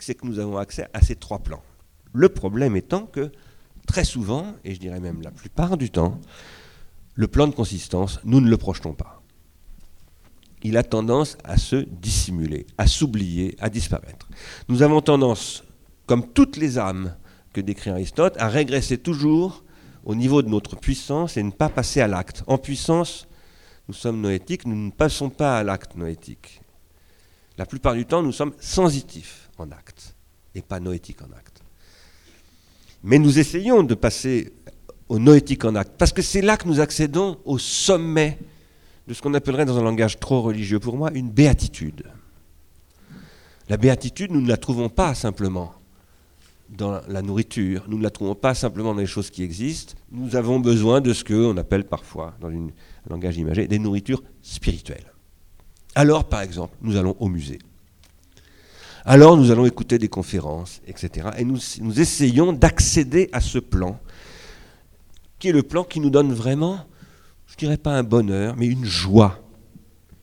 c'est que nous avons accès à ces trois plans. Le problème étant que très souvent, et je dirais même la plupart du temps, le plan de consistance, nous ne le projetons pas. Il a tendance à se dissimuler, à s'oublier, à disparaître. Nous avons tendance, comme toutes les âmes que décrit Aristote, à régresser toujours au niveau de notre puissance et ne pas passer à l'acte. En puissance, nous sommes noétiques, nous ne passons pas à l'acte noétique. La plupart du temps, nous sommes sensitifs en acte et pas noétiques en acte. Mais nous essayons de passer au noétique en acte, parce que c'est là que nous accédons au sommet de ce qu'on appellerait dans un langage trop religieux pour moi une béatitude. La béatitude, nous ne la trouvons pas simplement dans la nourriture, nous ne la trouvons pas simplement dans les choses qui existent, nous avons besoin de ce qu'on appelle parfois, dans un langage imagé, des nourritures spirituelles. Alors, par exemple, nous allons au musée. Alors, nous allons écouter des conférences, etc. Et nous, essayons d'accéder à ce plan, qui est le plan qui nous donne vraiment, je ne dirais pas un bonheur, mais une joie.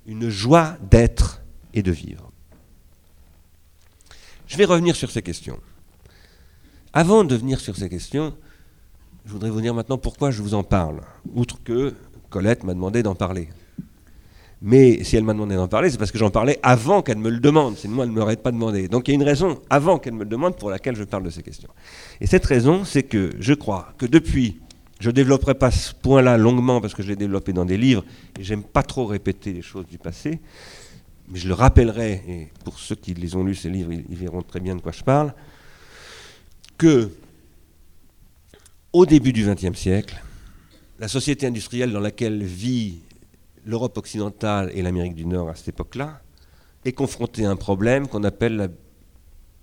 Une joie d'être et de vivre. Je vais revenir sur ces questions. Avant de venir sur ces questions, je voudrais vous dire maintenant pourquoi je vous en parle, outre que Colette m'a demandé d'en parler. Mais si elle m'a demandé d'en parler, c'est parce que j'en parlais avant qu'elle me le demande, sinon elle ne m'aurait pas demandé. Donc il y a une raison avant qu'elle me le demande pour laquelle je parle de ces questions. Et cette raison, c'est que je crois que depuis, je ne développerai pas ce point-là longuement parce que je l'ai développé dans des livres, et j'aime pas trop répéter les choses du passé, mais je le rappellerai, et pour ceux qui les ont lus, ces livres, ils verront très bien de quoi je parle, que au début du XXe siècle, la société industrielle dans laquelle vit l'Europe occidentale et l'Amérique du Nord à cette époque-là est confrontée à un problème qu'on appelle la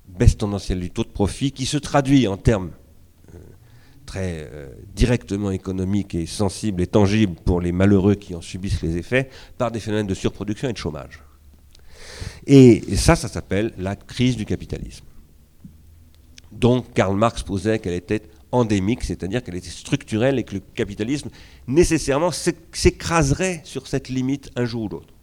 baisse tendancielle du taux de profit, qui se traduit en termes euh, très euh, directement économiques et sensibles et tangibles pour les malheureux qui en subissent les effets, par des phénomènes de surproduction et de chômage. et ça, ça s'appelle la crise du capitalisme dont Karl Marx posait qu'elle était endémique, c'est-à-dire qu'elle était structurelle et que le capitalisme nécessairement s'écraserait sur cette limite un jour ou l'autre.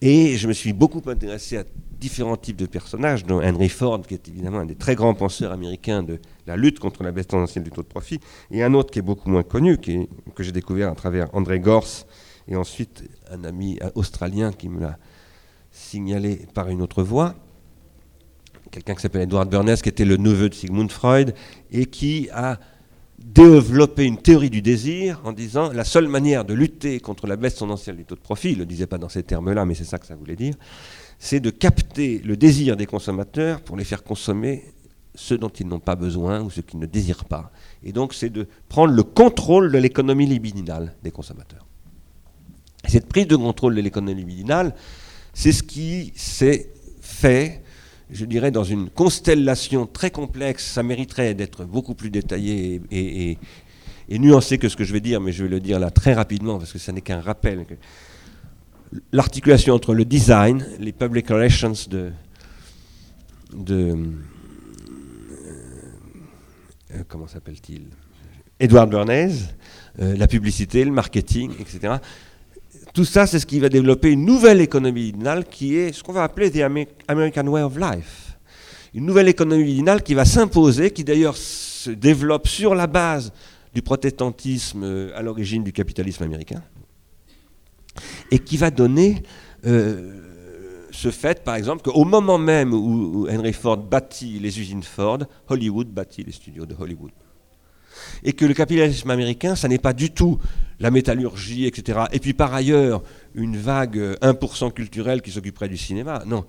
Et je me suis beaucoup intéressé à différents types de personnages, dont Henry Ford, qui est évidemment un des très grands penseurs américains de la lutte contre la baisse tendancielle du taux de profit, et un autre qui est beaucoup moins connu, que j'ai découvert à travers André Gors, et ensuite un ami australien qui me l'a signalé par une autre voie, quelqu'un qui s'appelle Edward Bernays, qui était le neveu de Sigmund Freud, et qui a développé une théorie du désir en disant la seule manière de lutter contre la baisse tendancielle du taux de profit, il ne le disait pas dans ces termes-là, mais c'est ça que ça voulait dire, c'est de capter le désir des consommateurs pour les faire consommer ce dont ils n'ont pas besoin ou ce qu'ils ne désirent pas. Et donc c'est de prendre le contrôle de l'économie libidinale des consommateurs. cette prise de contrôle de l'économie libidinale, c'est ce qui s'est fait je dirais, dans une constellation très complexe, ça mériterait d'être beaucoup plus détaillé et, nuancé que ce que je vais dire, mais je vais le dire là très rapidement parce que ce n'est qu'un rappel. L'articulation entre le design, les public relations de, de euh, comment s'appelle-t-il? Edward Bernays, euh, la publicité, le marketing, etc. Tout ça, c'est ce qui va développer une nouvelle économie libidinale qui est ce qu'on va appeler the American Way of Life. Une nouvelle économie libidinale qui va s'imposer, qui d'ailleurs se développe sur la base du protestantisme euh, à l'origine du capitalisme américain, et qui va donner euh, ce fait, par exemple, qu'au moment même où Henry Ford bâtit les usines Ford, Hollywood bâtit les studios de Hollywood et que le capitalisme américain, ça n'est pas du tout la métallurgie, etc. Et puis par ailleurs, une vague 1% culturelle qui s'occuperait du cinéma. Non,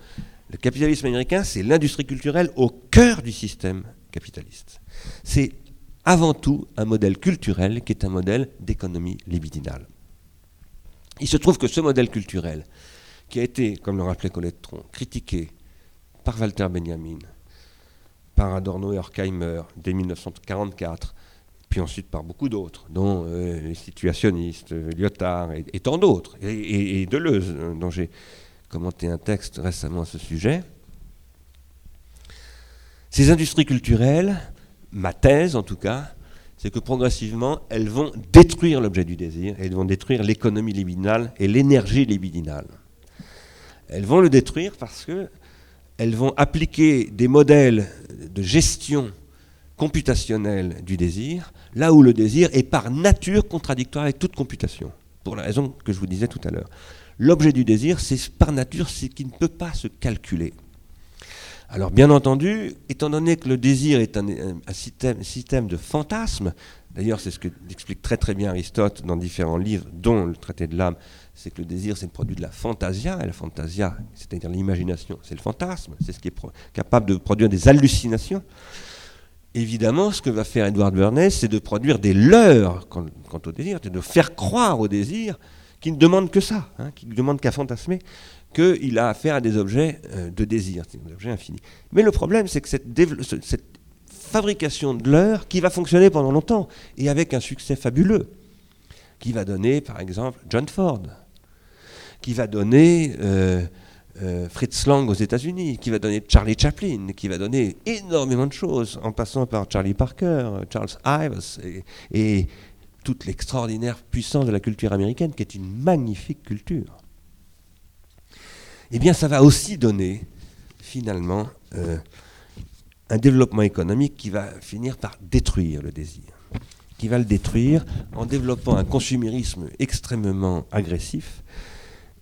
le capitalisme américain, c'est l'industrie culturelle au cœur du système capitaliste. C'est avant tout un modèle culturel qui est un modèle d'économie libidinale. Il se trouve que ce modèle culturel, qui a été, comme le rappelait Colette Tron, critiqué par Walter Benjamin, par Adorno et Horkheimer dès 1944, puis ensuite par beaucoup d'autres, dont euh, les situationnistes, Lyotard et, tant d'autres, et, Deleuze, hein, dont j'ai commenté un texte récemment à ce sujet. Ces industries culturelles, ma thèse en tout cas, c'est que progressivement, elles vont détruire l'objet du désir, elles vont détruire l'économie libidinale et l'énergie libidinale. Elles vont le détruire parce que elles vont appliquer des modèles de gestion computationnelle du désir, là où le désir est par nature contradictoire avec toute computation, pour la raison que je vous disais tout à l'heure. L'objet du désir, c'est par nature ce qui ne peut pas se calculer. Alors bien entendu, étant donné que le désir est un, système, de fantasmes, d'ailleurs c'est ce que explique très très bien Aristote dans différents livres, dont le traité de l'âme, c'est que le désir c'est le produit de la fantasia, et la fantasia, c'est-à-dire l'imagination, c'est le fantasme, c'est ce qui est capable de produire des hallucinations. Évidemment, ce que va faire Edward Bernays, c'est de produire des leurres quant, au désir, c'est de faire croire au désir qui ne demande que ça, hein, qui ne demande qu'à fantasmer, qu'il a affaire à des objets euh, de désir, des objets infinis. Mais le problème, c'est que cette, fabrication de leurres qui va fonctionner pendant longtemps, et avec un succès fabuleux, qui va donner, par exemple, John Ford, qui va donner... Euh, euh, Fritz Lang aux États-Unis, qui va donner Charlie Chaplin, qui va donner énormément de choses, en passant par Charlie Parker, Charles Ives, et, toute l'extraordinaire puissance de la culture américaine, qui est une magnifique culture. Eh bien, ça va aussi donner, finalement, euh, un développement économique qui va finir par détruire le désir, qui va le détruire en développant un consumérisme extrêmement agressif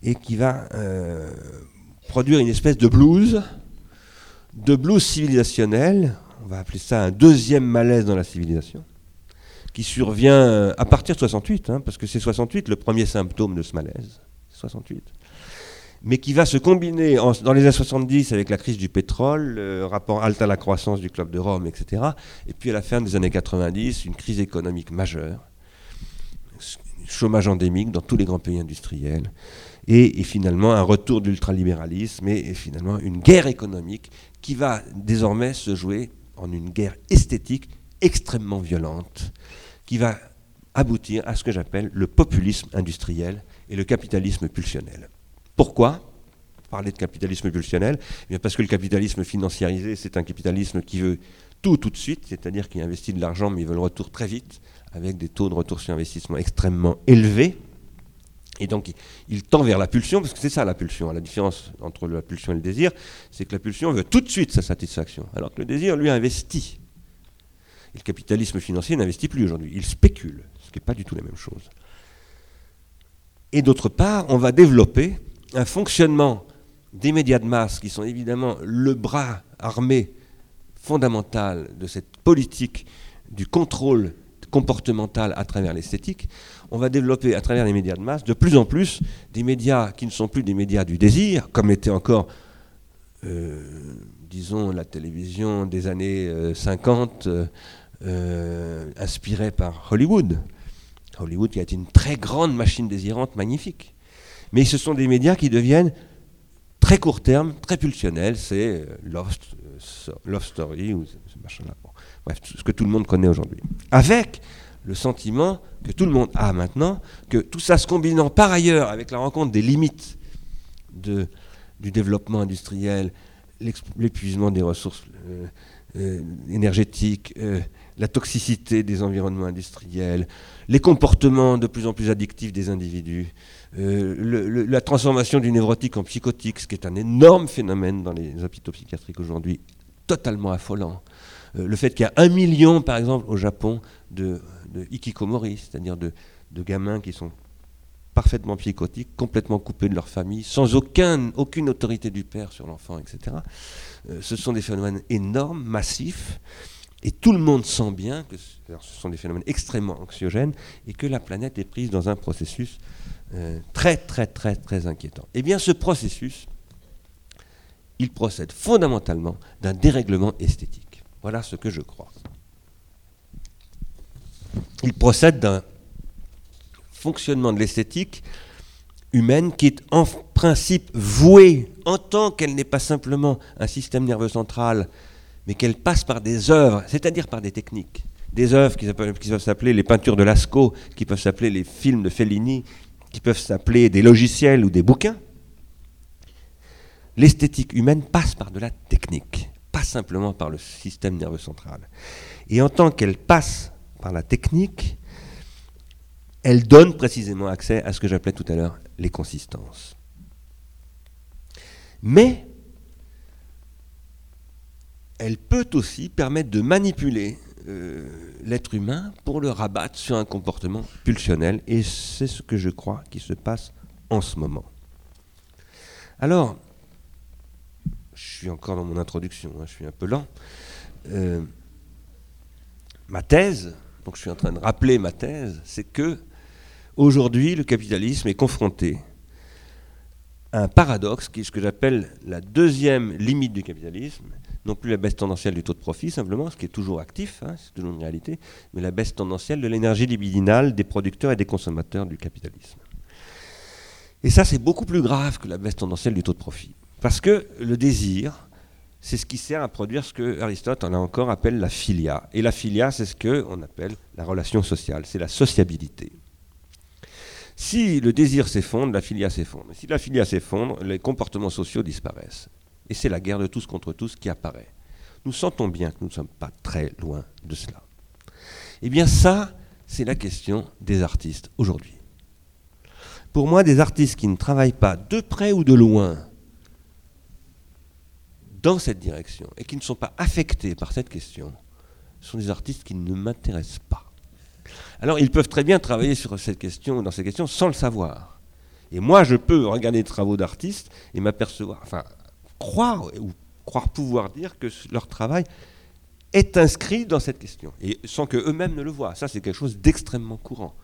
et qui va euh, produire une espèce de blues, de blues civilisationnel, on va appeler ça un deuxième malaise dans la civilisation, qui survient à partir de 68, hein, parce que c'est 68 le premier symptôme de ce malaise, 68, mais qui va se combiner dans les années 70 avec la crise du pétrole, le rapport alta à la croissance du Club de Rome, etc., et puis à la fin des années 90, une crise économique majeure, chômage endémique dans tous les grands pays industriels, et, finalement un retour de l'ultralibéralisme et, finalement une guerre économique qui va désormais se jouer en une guerre esthétique extrêmement violente, qui va aboutir à ce que j'appelle le populisme industriel et le capitalisme pulsionnel. Pourquoi parler de capitalisme pulsionnel? Eh Parce que le capitalisme financiarisé, c'est un capitalisme qui veut tout tout de suite, c'est-à-dire qui investit de l'argent mais il veut le retour très vite, avec des taux de retour sur investissement extrêmement élevés. Et donc, il, tend vers la pulsion, parce que c'est ça la pulsion. La différence entre la pulsion et le désir, c'est que la pulsion veut tout de suite sa satisfaction, alors que le désir, lui, investit. Et le capitalisme financier n'investit plus aujourd'hui. Il spécule, ce qui n'est pas du tout la même chose. Et d'autre part, on va développer un fonctionnement des médias de masse, qui sont évidemment le bras armé fondamental de cette politique du contrôle comportemental à travers l'esthétique, on va développer à travers les médias de masse de plus en plus des médias qui ne sont plus des médias du désir, comme était encore, euh, disons, la télévision des années 50, euh, euh, inspirée par Hollywood. Hollywood qui a été une très grande machine désirante, magnifique. Mais ce sont des médias qui deviennent très court terme, très pulsionnels, c'est Love, Love Story ou ce machin-là. Bref, ce que tout le monde connaît aujourd'hui. Avec le sentiment que tout le monde a maintenant, que tout ça se combinant par ailleurs avec la rencontre des limites de, du développement industriel, l'épuisement des ressources euh, euh, énergétiques, euh, la toxicité des environnements industriels, les comportements de plus en plus addictifs des individus, la transformation du névrotique en psychotique, ce qui est un énorme phénomène dans les hôpitaux psychiatriques aujourd'hui, totalement affolant. Le fait qu'il y a un million, par exemple, au Japon, de, de hikikomori, c'est-à-dire de, gamins qui sont parfaitement psychotiques, complètement coupés de leur famille, sans aucun, aucune autorité du père sur l'enfant, etc. Euh, ce sont des phénomènes énormes, massifs, et tout le monde sent bien que ce sont des phénomènes extrêmement anxiogènes et que la planète est prise dans un processus euh, très, très, très, très inquiétant. Eh bien, ce processus, il procède fondamentalement d'un dérèglement esthétique. Voilà ce que je crois. Il procède d'un fonctionnement de l'esthétique humaine qui est en principe vouée, en tant qu'elle n'est pas simplement un système nerveux central, mais qu'elle passe par des œuvres, c'est-à-dire par des techniques. Des œuvres qui, qui peuvent s'appeler les peintures de Lascaux, qui peuvent s'appeler les films de Fellini, qui peuvent s'appeler des logiciels ou des bouquins. L'esthétique humaine passe par de la technique pas simplement par le système nerveux central. Et en tant qu'elle passe par la technique, elle donne précisément accès à ce que j'appelais tout à l'heure les consistances. Mais elle peut aussi permettre de manipuler euh, l'être humain pour le rabattre sur un comportement pulsionnel. Et c'est ce que je crois qui se passe en ce moment. Alors, je suis encore dans mon introduction, hein, je suis un peu lent. Euh, ma thèse, donc je suis en train de rappeler ma thèse, c'est que aujourd'hui le capitalisme est confronté à un paradoxe qui est ce que j'appelle la deuxième limite du capitalisme, non plus la baisse tendancielle du taux de profit simplement, ce qui est toujours actif, hein, c'est toujours une réalité, mais la baisse tendancielle de l'énergie libidinale des producteurs et des consommateurs du capitalisme. Et ça, c'est beaucoup plus grave que la baisse tendancielle du taux de profit. Parce que le désir, c'est ce qui sert à produire ce que Aristote, en a encore, appelle la philia. Et la philia, c'est ce qu'on appelle la relation sociale, c'est la sociabilité. Si le désir s'effondre, la philia s'effondre. Si la philia s'effondre, les comportements sociaux disparaissent. Et c'est la guerre de tous contre tous qui apparaît. Nous sentons bien que nous ne sommes pas très loin de cela. Eh bien ça, c'est la question des artistes aujourd'hui. Pour moi, des artistes qui ne travaillent pas de près ou de loin dans cette direction et qui ne sont pas affectés par cette question sont des artistes qui ne m'intéressent pas. Alors ils peuvent très bien travailler sur cette question, dans ces questions, sans le savoir. Et moi, je peux regarder des travaux d'artistes et m'apercevoir, enfin, croire ou croire pouvoir dire que leur travail est inscrit dans cette question, et sans qu'eux-mêmes ne le voient. Ça, c'est quelque chose d'extrêmement courant.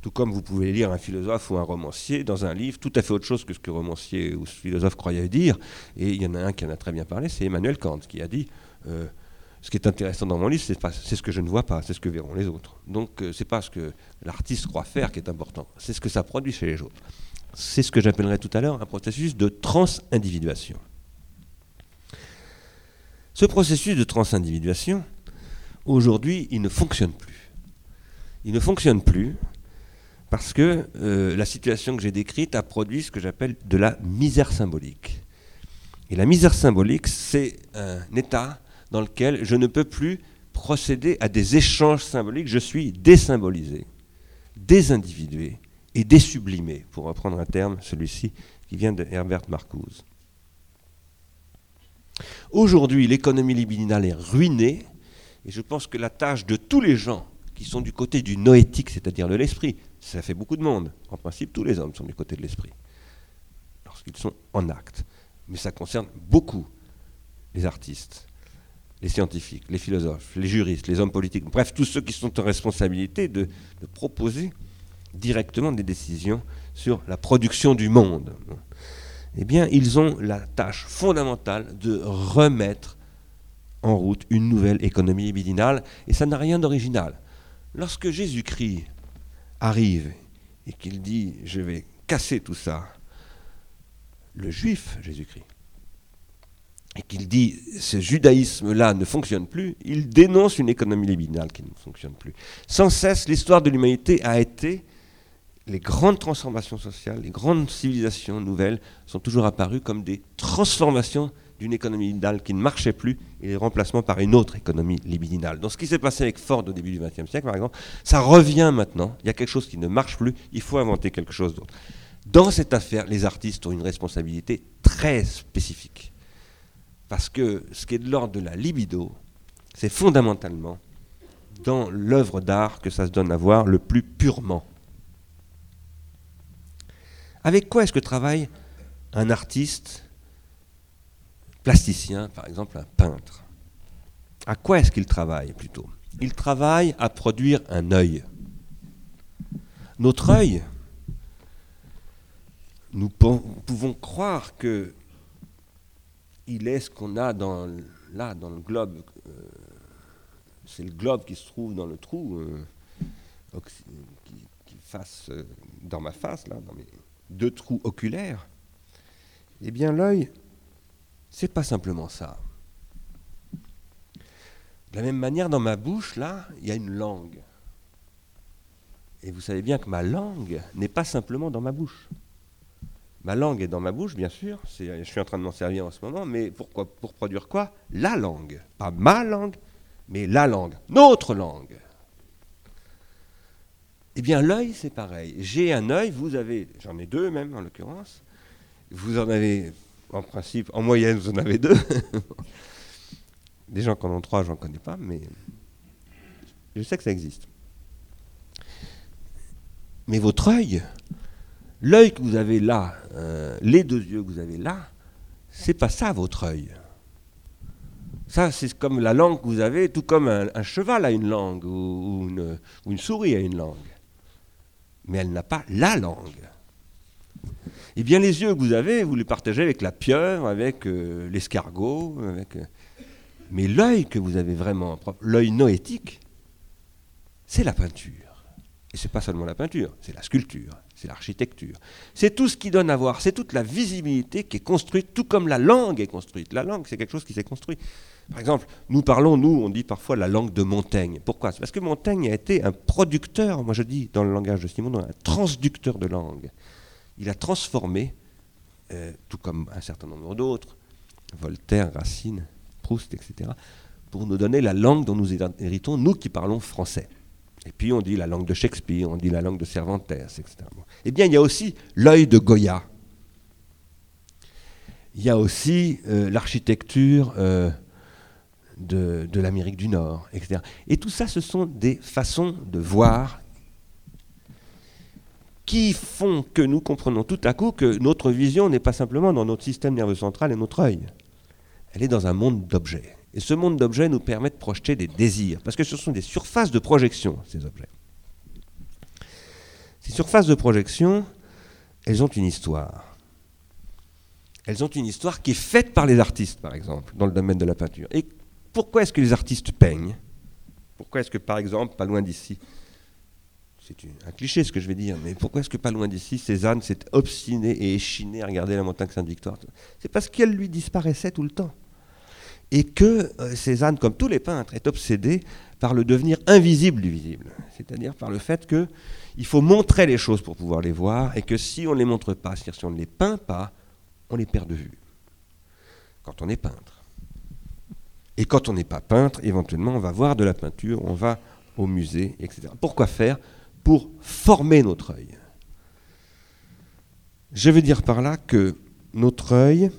Tout comme vous pouvez lire un philosophe ou un romancier dans un livre tout à fait autre chose que ce que romancier ou ce philosophe croyait dire. Et il y en a un qui en a très bien parlé, c'est Emmanuel Kant, qui a dit euh, Ce qui est intéressant dans mon livre, c'est ce que je ne vois pas, c'est ce que verront les autres. Donc euh, c'est pas ce que l'artiste croit faire qui est important, c'est ce que ça produit chez les autres. C'est ce que j'appellerais tout à l'heure un processus de transindividuation. Ce processus de transindividuation, aujourd'hui, il ne fonctionne plus. Il ne fonctionne plus parce que euh, la situation que j'ai décrite a produit ce que j'appelle de la misère symbolique. Et la misère symbolique, c'est un état dans lequel je ne peux plus procéder à des échanges symboliques, je suis désymbolisé, désindividué et désublimé, pour reprendre un terme, celui-ci, qui vient de Herbert Marcuse. Aujourd'hui, l'économie libidinale est ruinée, et je pense que la tâche de tous les gens qui sont du côté du noétique, c'est-à-dire de l'esprit. Ça fait beaucoup de monde. En principe, tous les hommes sont du côté de l'esprit, lorsqu'ils sont en acte. Mais ça concerne beaucoup les artistes, les scientifiques, les philosophes, les juristes, les hommes politiques, bref, tous ceux qui sont en responsabilité de, proposer directement des décisions sur la production du monde. Eh bien, ils ont la tâche fondamentale de remettre en route une nouvelle économie libidinale, et ça n'a rien d'original. Lorsque Jésus-Christ arrive et qu'il dit je vais casser tout ça, le juif Jésus-Christ, et qu'il dit ce judaïsme-là ne fonctionne plus, il dénonce une économie libidinale qui ne fonctionne plus. Sans cesse, l'histoire de l'humanité a été, les grandes transformations sociales, les grandes civilisations nouvelles sont toujours apparues comme des transformations d'une économie libidinale qui ne marchait plus et les remplacements par une autre économie libidinale. Donc ce qui s'est passé avec Ford au début du XXe siècle, par exemple, ça revient maintenant. Il y a quelque chose qui ne marche plus, il faut inventer quelque chose d'autre. Dans cette affaire, les artistes ont une responsabilité très spécifique. Parce que ce qui est de l'ordre de la libido, c'est fondamentalement dans l'œuvre d'art que ça se donne à voir le plus purement. Avec quoi est-ce que travaille un artiste plasticien, par exemple un peintre, à quoi est-ce qu'il travaille plutôt? Il travaille à produire un œil. Notre œil, nous pouvons croire que il est ce qu'on a dans, là dans le globe. Euh, c'est le globe qui se trouve dans le trou euh, qui, euh, dans ma face, là, dans mes deux trous oculaires. Eh bien, l'œil, c'est pas simplement ça. De la même manière, dans ma bouche, là, il y a une langue. Et vous savez bien que ma langue n'est pas simplement dans ma bouche. Ma langue est dans ma bouche, bien sûr, je suis en train de m'en servir en ce moment, mais pourquoi, pour produire quoi? La langue. Pas ma langue, mais la langue, notre langue. Eh bien, l'œil, c'est pareil. J'ai un œil, vous avez, j'en ai deux même en l'occurrence, vous en avez en principe, en moyenne, vous en avez deux. Des gens qui en ont trois, j'en connais pas, mais je sais que ça existe. Mais votre œil, l'œil que vous avez là, euh, les deux yeux que vous avez là, c'est pas ça votre œil. Ça, c'est comme la langue que vous avez, tout comme un, cheval a une langue ou, une, souris a une langue. Mais elle n'a pas la langue. Eh bien, les yeux que vous avez, vous les partagez avec la pieuvre, avec euh, l'escargot, avec. Euh, mais l'œil que vous avez vraiment, l'œil noétique, c'est la peinture. Et ce n'est pas seulement la peinture, c'est la sculpture, c'est l'architecture. C'est tout ce qui donne à voir, c'est toute la visibilité qui est construite, tout comme la langue est construite. La langue, c'est quelque chose qui s'est construit. Par exemple, nous parlons, nous, on dit parfois la langue de Montaigne. Pourquoi? C'est parce que Montaigne a été un producteur, moi je dis dans le langage de Simon, un transducteur de langue. Il a transformé, euh, tout comme un certain nombre d'autres, Voltaire, Racine, Proust, etc., pour nous donner la langue dont nous héritons, nous qui parlons français. Et puis on dit la langue de Shakespeare, on dit la langue de Cervantes, etc. Eh bien, il y a aussi l'œil de Goya. Il y a aussi euh, l'architecture euh, de, de l'Amérique du Nord, etc. Et tout ça, ce sont des façons de voir qui font que nous comprenons tout à coup que notre vision n'est pas simplement dans notre système nerveux central et notre œil. Elle est dans un monde d'objets. Et ce monde d'objets nous permet de projeter des désirs, parce que ce sont des surfaces de projection, ces objets. Ces surfaces de projection, elles ont une histoire. Elles ont une histoire qui est faite par les artistes, par exemple, dans le domaine de la peinture. Et pourquoi est-ce que les artistes peignent? Pourquoi est-ce que, par exemple, pas loin d'ici, c'est un cliché ce que je vais dire, mais pourquoi est-ce que pas loin d'ici, Cézanne s'est obstiné et échiné à regarder la montagne Sainte-Victoire? C'est parce qu'elle lui disparaissait tout le temps et que euh, Cézanne, comme tous les peintres, est obsédé par le devenir invisible du visible, c'est-à-dire par le fait qu'il faut montrer les choses pour pouvoir les voir, et que si on ne les montre pas, c'est-à-dire si on ne les peint pas, on les perd de vue. Quand on est peintre. Et quand on n'est pas peintre, éventuellement, on va voir de la peinture, on va au musée, etc. Pourquoi faire Pour former notre œil. Je veux dire par là que notre œil,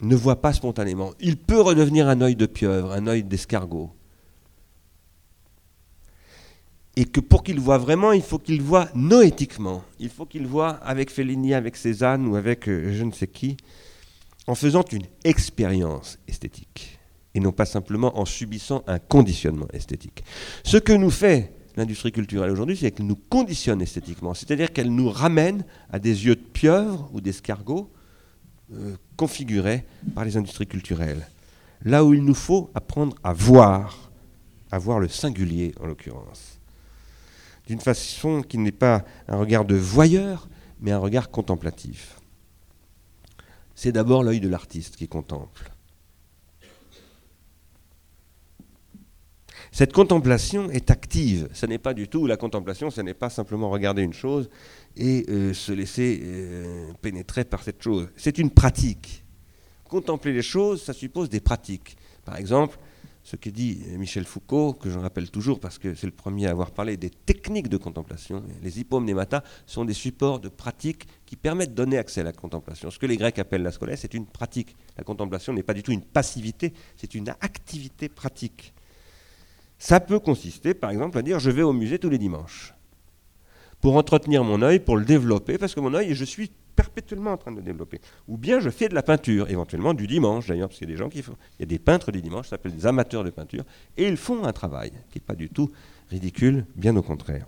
ne voit pas spontanément. Il peut redevenir un œil de pieuvre, un œil d'escargot. Et que pour qu'il voit vraiment, il faut qu'il voit noétiquement. Il faut qu'il voit avec Fellini, avec Cézanne ou avec euh, je ne sais qui, en faisant une expérience esthétique. Et non pas simplement en subissant un conditionnement esthétique. Ce que nous fait l'industrie culturelle aujourd'hui, c'est qu'elle nous conditionne esthétiquement. C'est-à-dire qu'elle nous ramène à des yeux de pieuvre ou d'escargot euh, configurés par les industries culturelles. Là où il nous faut apprendre à voir, à voir le singulier en l'occurrence. D'une façon qui n'est pas un regard de voyeur, mais un regard contemplatif. C'est d'abord l'œil de l'artiste qui contemple. Cette contemplation est active. Ce n'est pas du tout la contemplation, ce n'est pas simplement regarder une chose et euh, se laisser euh, pénétrer par cette chose. C'est une pratique. Contempler les choses, ça suppose des pratiques. Par exemple, ce que dit Michel Foucault, que je rappelle toujours parce que c'est le premier à avoir parlé des techniques de contemplation, les hypomnémata sont des supports de pratique qui permettent de donner accès à la contemplation. Ce que les Grecs appellent la scolèse, c'est une pratique. La contemplation n'est pas du tout une passivité, c'est une activité pratique. Ça peut consister, par exemple, à dire je vais au musée tous les dimanches pour entretenir mon œil, pour le développer, parce que mon œil, je suis perpétuellement en train de le développer. Ou bien je fais de la peinture, éventuellement du dimanche d'ailleurs, parce qu'il y a des gens qui font. Il y a des peintres du dimanche, ça s'appelle des amateurs de peinture, et ils font un travail qui n'est pas du tout ridicule, bien au contraire.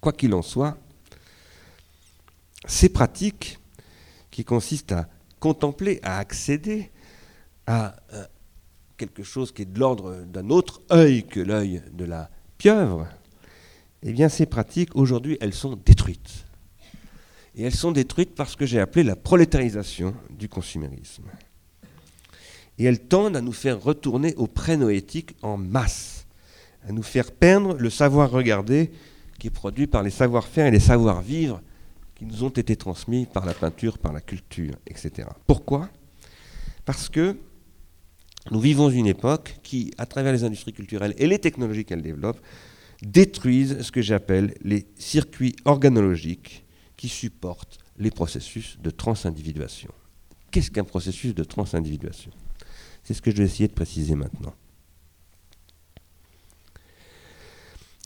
Quoi qu'il en soit, ces pratiques qui consistent à contempler, à accéder à, euh, quelque chose qui est de l'ordre d'un autre œil que l'œil de la pieuvre, eh bien ces pratiques, aujourd'hui, elles sont détruites. Et elles sont détruites par ce que j'ai appelé la prolétarisation du consumérisme. Et elles tendent à nous faire retourner au prénoétique en masse, à nous faire perdre le savoir regarder qui est produit par les savoir-faire et les savoir-vivre qui nous ont été transmis par la peinture, par la culture, etc. Pourquoi? Parce que nous vivons une époque qui, à travers les industries culturelles et les technologies qu'elles développent, détruisent ce que j'appelle les circuits organologiques qui supportent les processus de transindividuation. Qu'est-ce qu'un processus de transindividuation? C'est ce que je vais essayer de préciser maintenant.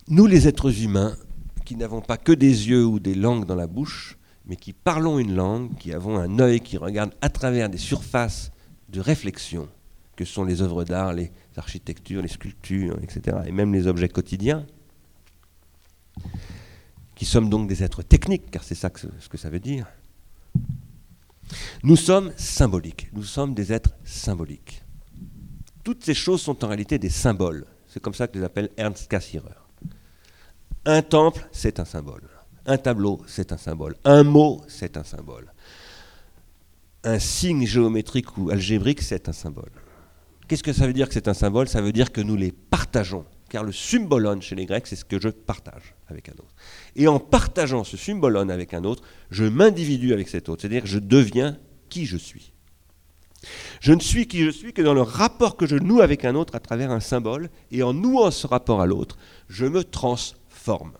Nous, les êtres humains, qui n'avons pas que des yeux ou des langues dans la bouche, mais qui parlons une langue, qui avons un œil qui regarde à travers des surfaces de réflexion, que sont les œuvres d'art, les architectures, les sculptures, etc., et même les objets quotidiens, qui sommes donc des êtres techniques, car c'est ça ce que ça veut dire, nous sommes symboliques, nous sommes des êtres symboliques. Toutes ces choses sont en réalité des symboles. C'est comme ça que les appelle Ernst Cassirer. Un temple, c'est un symbole. Un tableau, c'est un symbole. Un mot, c'est un symbole. Un signe géométrique ou algébrique, c'est un symbole. Qu'est-ce que ça veut dire que c'est un symbole? Ça veut dire que nous les partageons. Car le symbolon chez les Grecs, c'est ce que je partage avec un autre. Et en partageant ce symbolon avec un autre, je m'individue avec cet autre. C'est-à-dire que je deviens qui je suis. Je ne suis qui je suis que dans le rapport que je noue avec un autre à travers un symbole, et en nouant ce rapport à l'autre, je me transforme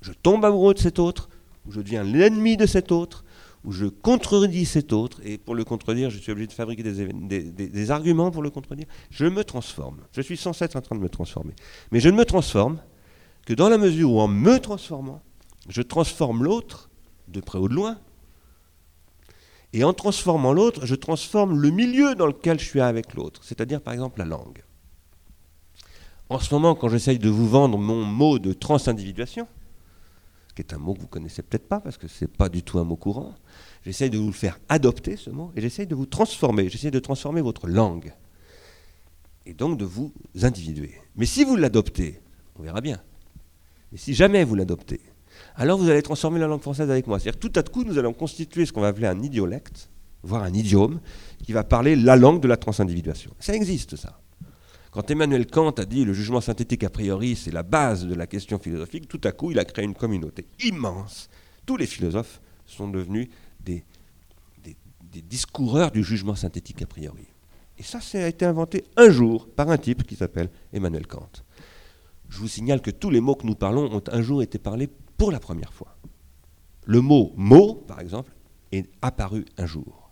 je tombe amoureux de cet autre, ou je deviens l'ennemi de cet autre, ou je contredis cet autre, et pour le contredire, je suis obligé de fabriquer des, arguments pour le contredire. Je me transforme. Je suis sans cesse en train de me transformer. Mais je ne me transforme que dans la mesure où, en me transformant, je transforme l'autre, de près ou de loin, et en transformant l'autre, je transforme le milieu dans lequel je suis avec l'autre, c'est-à-dire par exemple la langue. En ce moment, quand j'essaye de vous vendre mon mot de transindividuation, qui est un mot que vous connaissez peut-être pas parce que ce n'est pas du tout un mot courant, j'essaye de vous le faire adopter ce mot et j'essaye de vous transformer, j'essaye de transformer votre langue et donc de vous individuer. Mais si vous l'adoptez, on verra bien. Mais si jamais vous l'adoptez, alors vous allez transformer la langue française avec moi. C'est-à-dire tout à coup, nous allons constituer ce qu'on va appeler un idiolecte, voire un idiome, qui va parler la langue de la transindividuation. Ça existe, ça. Quand Emmanuel Kant a dit le jugement synthétique a priori, c'est la base de la question philosophique, tout à coup, il a créé une communauté immense. Tous les philosophes sont devenus des, discoureurs du jugement synthétique a priori. Et ça, ça a été inventé un jour par un type qui s'appelle Emmanuel Kant. Je vous signale que tous les mots que nous parlons ont un jour été parlés pour la première fois. Le mot mot, par exemple, est apparu un jour.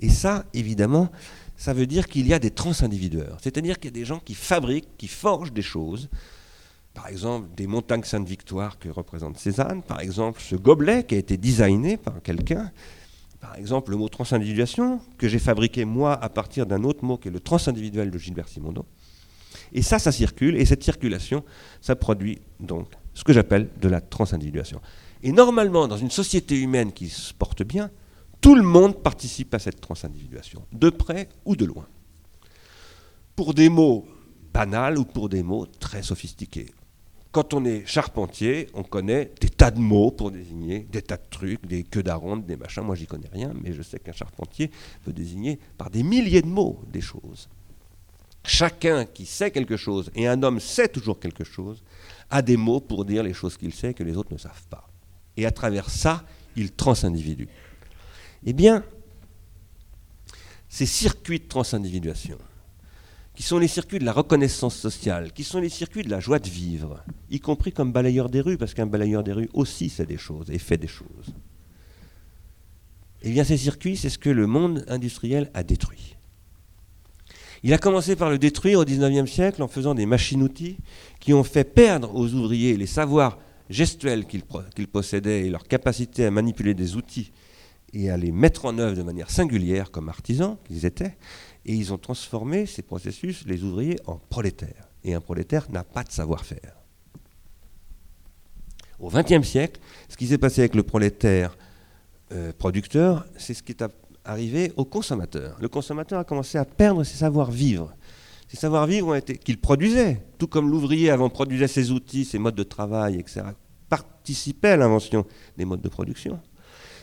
Et ça, évidemment, ça veut dire qu'il y a des trans-individueurs. C'est-à-dire qu'il y a des gens qui fabriquent, qui forgent des choses. Par exemple, des montagnes Sainte-Victoire que représente Cézanne. Par exemple, ce gobelet qui a été designé par quelqu'un. Par exemple, le mot transindividuation que j'ai fabriqué moi à partir d'un autre mot qui est le transindividuel de Gilbert Simondon. Et ça, ça circule. Et cette circulation, ça produit donc ce que j'appelle de la transindividuation. Et normalement, dans une société humaine qui se porte bien, tout le monde participe à cette transindividuation, de près ou de loin. Pour des mots banals ou pour des mots très sophistiqués. Quand on est charpentier, on connaît des tas de mots pour désigner des tas de trucs, des queues d'aronde, des machins. Moi, j'y connais rien, mais je sais qu'un charpentier peut désigner par des milliers de mots des choses. Chacun qui sait quelque chose, et un homme sait toujours quelque chose, a des mots pour dire les choses qu'il sait que les autres ne savent pas. Et à travers ça, il transindividue. Eh bien, ces circuits de transindividuation, qui sont les circuits de la reconnaissance sociale, qui sont les circuits de la joie de vivre, y compris comme balayeur des rues, parce qu'un balayeur des rues aussi sait des choses et fait des choses. Eh bien, ces circuits, c'est ce que le monde industriel a détruit. Il a commencé par le détruire au XIXe siècle en faisant des machines-outils qui ont fait perdre aux ouvriers les savoirs gestuels qu'ils possédaient et leur capacité à manipuler des outils et à les mettre en œuvre de manière singulière comme artisans qu'ils étaient, et ils ont transformé ces processus, les ouvriers, en prolétaires. Et un prolétaire n'a pas de savoir-faire. Au XXe siècle, ce qui s'est passé avec le prolétaire euh, producteur, c'est ce qui est arrivé au consommateur. Le consommateur a commencé à perdre ses savoir-vivre. Ces savoir-vivre ont été qu'il produisait, tout comme l'ouvrier avant produisait ses outils, ses modes de travail, etc., participait à l'invention des modes de production.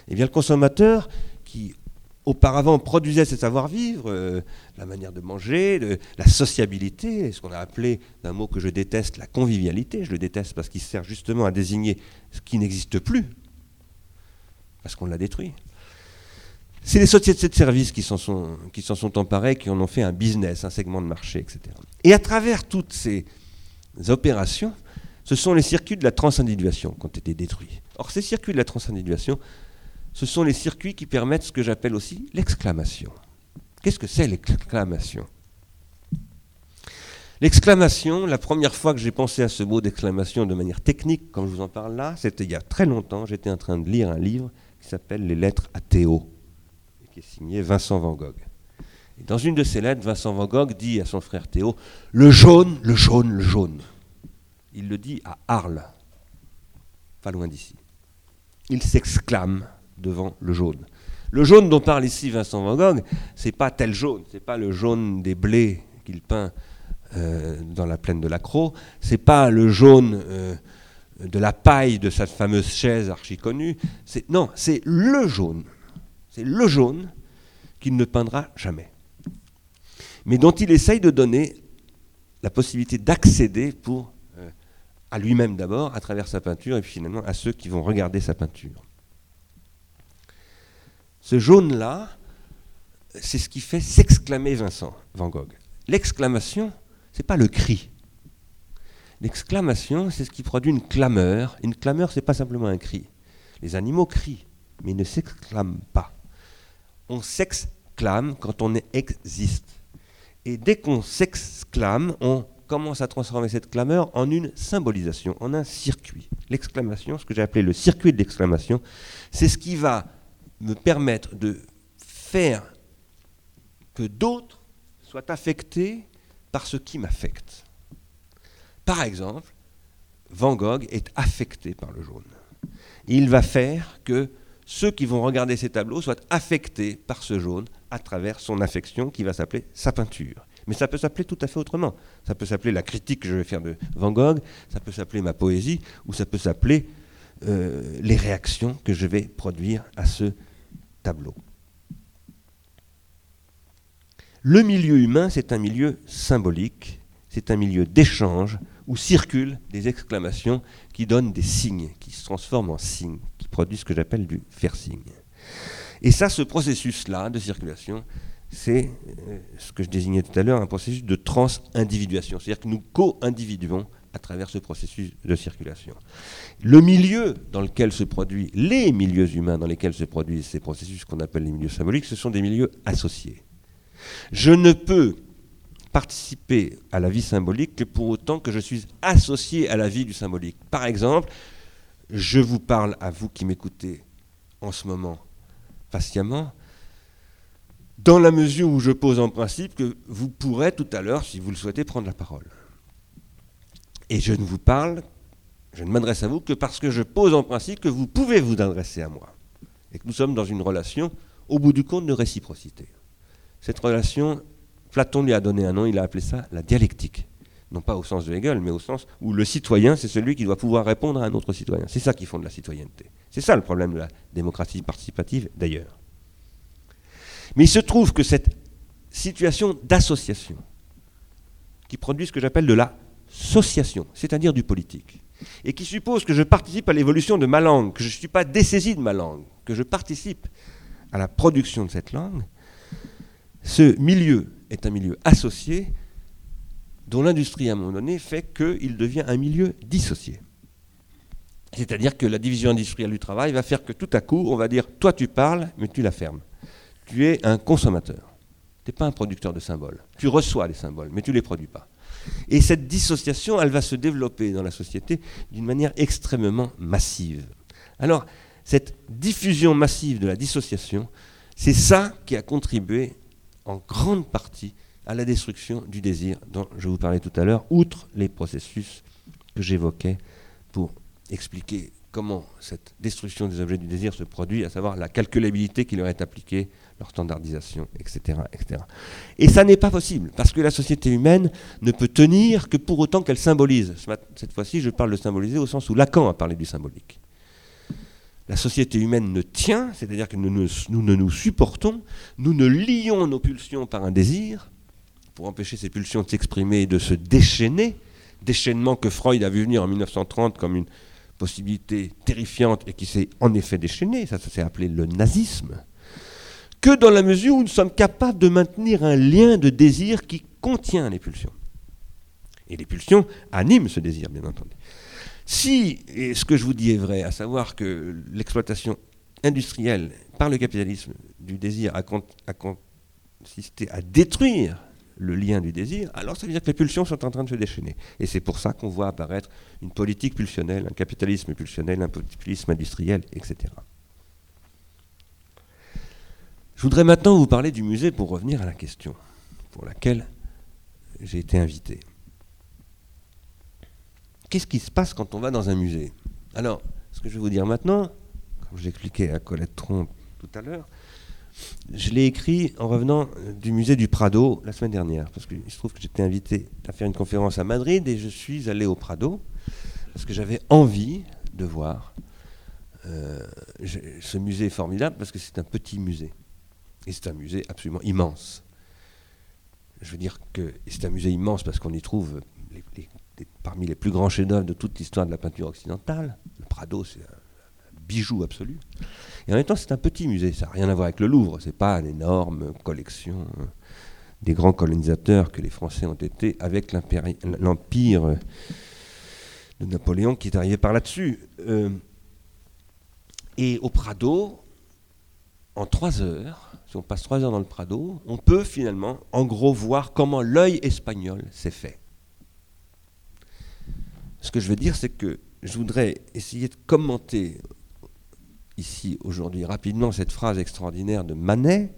Eh bien, le consommateur qui auparavant produisait ses savoir-vivre, euh, la manière de manger, la sociabilité, ce qu'on a appelé d'un mot que je déteste, la convivialité. Je le déteste parce qu'il sert justement à désigner ce qui n'existe plus, parce qu'on l'a détruit. C'est les sociétés de services qui s'en sont, qui sont emparées, qui en ont fait un business, un segment de marché, etc. Et à travers toutes ces opérations, ce sont les circuits de la transindividuation qui ont été détruits. Or, ces circuits de la transindividuation, ce sont les circuits qui permettent ce que j'appelle aussi l'exclamation. Qu'est-ce que c'est l'exclamation? L'exclamation, la première fois que j'ai pensé à ce mot d'exclamation de manière technique, comme je vous en parle là, c'était il y a très longtemps. J'étais en train de lire un livre qui s'appelle Les lettres à Théo, qui est signé Vincent Van Gogh. Et dans une de ses lettres, Vincent Van Gogh dit à son frère Théo Le jaune, le jaune, le jaune. Il le dit à Arles, pas loin d'ici. Il s'exclame devant le jaune. Le jaune dont parle ici Vincent Van Gogh, c'est pas tel jaune, c'est pas le jaune des blés qu'il peint euh, dans la plaine de la Croix, c'est pas le jaune euh, de la paille de cette fameuse chaise archi connue, non, c'est le jaune, c'est le jaune qu'il ne peindra jamais, mais dont il essaye de donner la possibilité d'accéder euh, à lui-même d'abord, à travers sa peinture, et puis finalement à ceux qui vont regarder sa peinture. Ce jaune-là, c'est ce qui fait s'exclamer Vincent Van Gogh. L'exclamation, ce n'est pas le cri. L'exclamation, c'est ce qui produit une clameur. Une clameur, ce n'est pas simplement un cri. Les animaux crient, mais ils ne s'exclament pas. On s'exclame quand on existe. Et dès qu'on s'exclame, on commence à transformer cette clameur en une symbolisation, en un circuit. L'exclamation, ce que j'ai appelé le circuit de l'exclamation, c'est ce qui va me permettre de faire que d'autres soient affectés par ce qui m'affecte. Par exemple, Van Gogh est affecté par le jaune. Il va faire que ceux qui vont regarder ces tableaux soient affectés par ce jaune à travers son affection qui va s'appeler sa peinture. Mais ça peut s'appeler tout à fait autrement. Ça peut s'appeler la critique que je vais faire de Van Gogh, ça peut s'appeler ma poésie, ou ça peut s'appeler euh, les réactions que je vais produire à ce Le milieu humain, c'est un milieu symbolique, c'est un milieu d'échange où circulent des exclamations qui donnent des signes, qui se transforment en signes, qui produisent ce que j'appelle du faire-signe. Et ça, ce processus-là de circulation, c'est euh, ce que je désignais tout à l'heure, un processus de trans-individuation. C'est-à-dire que nous co-individuons à travers ce processus de circulation. Le milieu dans lequel se produisent, les milieux humains dans lesquels se produisent ces processus qu'on appelle les milieux symboliques, ce sont des milieux associés. Je ne peux participer à la vie symbolique que pour autant que je suis associé à la vie du symbolique. Par exemple, je vous parle à vous qui m'écoutez en ce moment patiemment, dans la mesure où je pose en principe que vous pourrez tout à l'heure, si vous le souhaitez, prendre la parole. Et je ne vous parle, je ne m'adresse à vous que parce que je pose en principe que vous pouvez vous adresser à moi. Et que nous sommes dans une relation, au bout du compte, de réciprocité. Cette relation, Platon lui a donné un nom, il a appelé ça la dialectique. Non pas au sens de Hegel, mais au sens où le citoyen, c'est celui qui doit pouvoir répondre à un autre citoyen. C'est ça qui fonde la citoyenneté. C'est ça le problème de la démocratie participative, d'ailleurs. Mais il se trouve que cette situation d'association, qui produit ce que j'appelle de la c'est-à-dire du politique, et qui suppose que je participe à l'évolution de ma langue, que je ne suis pas dessaisi de ma langue, que je participe à la production de cette langue, ce milieu est un milieu associé dont l'industrie à un moment donné fait qu'il devient un milieu dissocié. C'est-à-dire que la division industrielle du travail va faire que tout à coup, on va dire, toi tu parles, mais tu la fermes. Tu es un consommateur. Tu n'es pas un producteur de symboles. Tu reçois les symboles, mais tu ne les produis pas. Et cette dissociation, elle va se développer dans la société d'une manière extrêmement massive. Alors, cette diffusion massive de la dissociation, c'est ça qui a contribué en grande partie à la destruction du désir dont je vous parlais tout à l'heure, outre les processus que j'évoquais pour expliquer comment cette destruction des objets du désir se produit, à savoir la calculabilité qui leur est appliquée, leur standardisation, etc. etc. Et ça n'est pas possible, parce que la société humaine ne peut tenir que pour autant qu'elle symbolise. Cette fois-ci, je parle de symboliser au sens où Lacan a parlé du symbolique. La société humaine ne tient, c'est-à-dire que nous ne, nous ne nous supportons, nous ne lions nos pulsions par un désir, pour empêcher ces pulsions de s'exprimer et de se déchaîner, déchaînement que Freud a vu venir en 1930 comme une possibilité terrifiante et qui s'est en effet déchaîné, ça, ça s'est appelé le nazisme, que dans la mesure où nous sommes capables de maintenir un lien de désir qui contient les pulsions. Et les pulsions animent ce désir, bien entendu. Si, et ce que je vous dis est vrai, à savoir que l'exploitation industrielle par le capitalisme du désir a, consister à détruire le lien du désir, alors ça veut dire que les pulsions sont en train de se déchaîner. Et c'est pour ça qu'on voit apparaître une politique pulsionnelle, un capitalisme pulsionnel, un populisme industriel, etc. Je voudrais maintenant vous parler du musée pour revenir à la question pour laquelle j'ai été invité. Qu'est-ce qui se passe quand on va dans un musée? Alors, ce que je vais vous dire maintenant, comme j'expliquais à Colette Tron tout à l'heure, je l'ai écrit en revenant du musée du Prado la semaine dernière, parce qu'il se trouve que j'étais invité à faire une conférence à Madrid et je suis allé au Prado, parce que j'avais envie de voir euh, ce musée formidable, parce que c'est un petit musée. Et c'est un musée absolument immense. Je veux dire que c'est un musée immense parce qu'on y trouve parmi les plus grands chefs-d'œuvre de toute l'histoire de la peinture occidentale. Le Prado, c'est un, bijou absolu. Et en même temps, c'est un petit musée. Ça n'a rien à voir avec le Louvre. C'est pas une énorme collection euh, des grands colonisateurs que les Français ont été avec l'empire de Napoléon qui est arrivé par là-dessus. Euh, et au Prado, en trois heures, si on passe trois heures dans le Prado, on peut finalement, en gros, voir comment l'œil espagnol s'est fait. Ce que je veux dire, c'est que je voudrais essayer de commenter ici, aujourd'hui, rapidement, cette phrase extraordinaire de Manet,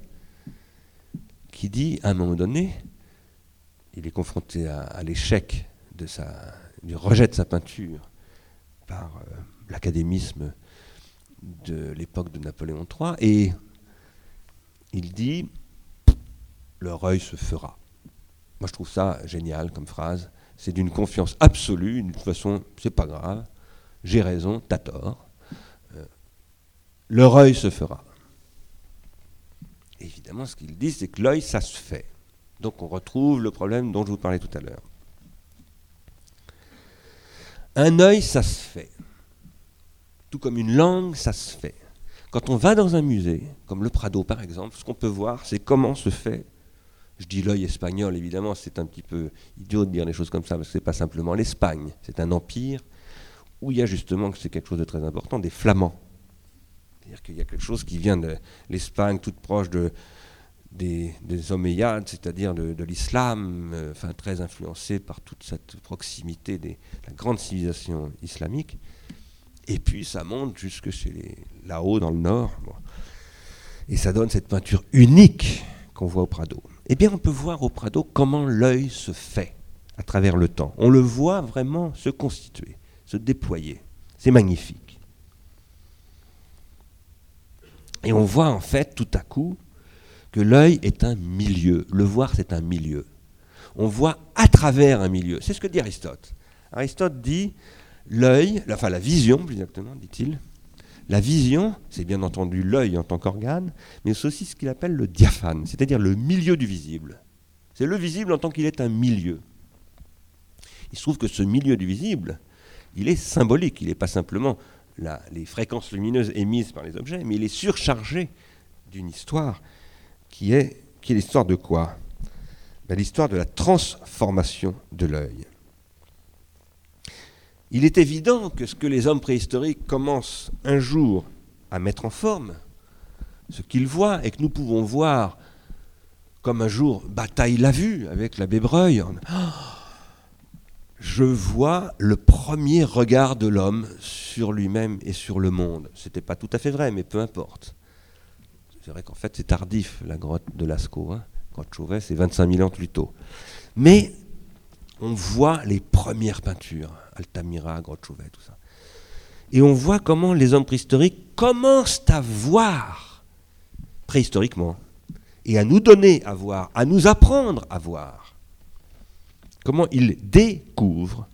qui dit, à un moment donné, il est confronté à, l'échec du rejet de sa peinture par euh, l'académisme de l'époque de Napoléon III, et il dit leur œil se fera. Moi, je trouve ça génial comme phrase. C'est d'une confiance absolue. De toute façon, c'est pas grave. J'ai raison, t'as tort. Euh, leur œil se fera. évidemment, ce qu'il dit, c'est que l'œil, ça se fait. Donc, on retrouve le problème dont je vous parlais tout à l'heure. Un œil, ça se fait. Tout comme une langue, ça se fait. Quand on va dans un musée, comme le Prado par exemple, ce qu'on peut voir, c'est comment se fait. Je dis l'œil espagnol, évidemment, c'est un petit peu idiot de dire des choses comme ça, parce que ce n'est pas simplement l'Espagne, c'est un empire où il y a justement, c'est quelque chose de très important, des flamands. C'est-à-dire qu'il y a quelque chose qui vient de l'Espagne, toute proche de, des, des Omeyyades, c'est-à-dire de, l'islam, euh, enfin très influencé par toute cette proximité de la grande civilisation islamique. Et puis ça monte jusque là-haut dans le nord. Et ça donne cette peinture unique qu'on voit au Prado. Eh bien, on peut voir au Prado comment l'œil se fait à travers le temps. On le voit vraiment se constituer, se déployer. C'est magnifique. Et on voit en fait tout à coup que l'œil est un milieu. Le voir, c'est un milieu. On voit à travers un milieu. C'est ce que dit Aristote. Aristote dit l'œil, enfin la vision plus exactement, dit-il. La vision, c'est bien entendu l'œil en tant qu'organe, mais c'est aussi ce qu'il appelle le diaphane, c'est-à-dire le milieu du visible. C'est le visible en tant qu'il est un milieu. Il se trouve que ce milieu du visible, il est symbolique, il n'est pas simplement les fréquences lumineuses émises par les objets, mais il est surchargé d'une histoire qui est, qui est l'histoire de quoi? Ben, L'histoire de la transformation de l'œil. Il est évident que ce que les hommes préhistoriques commencent un jour à mettre en forme, ce qu'ils voient et que nous pouvons voir comme un jour Bataille l'a vu avec l'abbé Breuil, je vois le premier regard de l'homme sur lui-même et sur le monde. Ce n'était pas tout à fait vrai, mais peu importe. C'est vrai qu'en fait c'est tardif, la grotte de Lascaux. Hein. Grotte Chauvet, c'est 25 000 ans plus tôt. Mais on voit les premières peintures, Altamira, Grotte Chauvet, tout ça. Et on voit comment les hommes préhistoriques commencent à voir préhistoriquement et à nous donner à voir, à nous apprendre à voir. Comment ils découvrent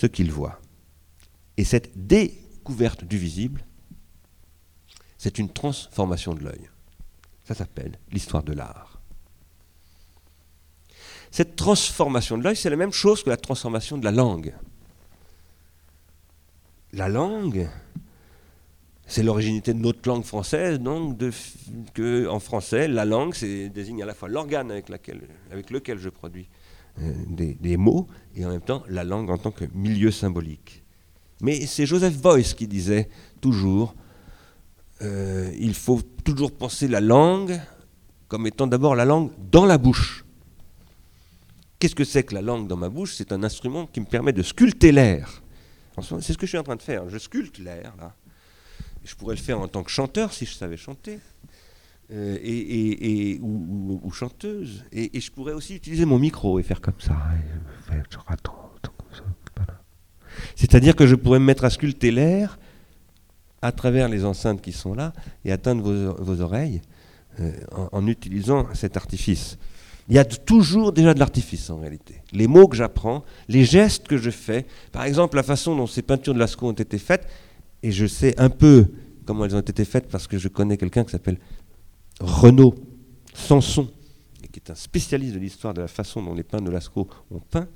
ce qu'ils voient. Et cette découverte du visible, c'est une transformation de l'œil. Ça s'appelle l'histoire de l'art. Cette transformation de l'œil, c'est la même chose que la transformation de la langue. La langue, c'est l'originalité de notre langue française, donc que en français, la langue désigne à la fois l'organe avec, avec, lequel je produis euh, des, mots, et en même temps la langue en tant que milieu symbolique. Mais c'est Joseph Beuys qui disait toujours, euh, il faut toujours penser la langue comme étant d'abord la langue dans la bouche. Qu'est-ce que c'est que la langue dans ma bouche? C'est un instrument qui me permet de sculpter l'air. C'est ce que je suis en train de faire. Je sculpte l'air, là. Je pourrais le faire en tant que chanteur si je savais chanter. Euh, et, ou, chanteuse. Et, je pourrais aussi utiliser mon micro et faire comme ça. C'est-à-dire que je pourrais me mettre à sculpter l'air à travers les enceintes qui sont là et atteindre vos, oreilles euh, en, utilisant cet artifice. Il y a toujours déjà de l'artifice en réalité. Les mots que j'apprends, les gestes que je fais, par exemple la façon dont ces peintures de Lascaux ont été faites, et je sais un peu comment elles ont été faites parce que je connais quelqu'un qui s'appelle Renaud Sanson, qui est un spécialiste de l'histoire de la façon dont les peintres de Lascaux ont peint,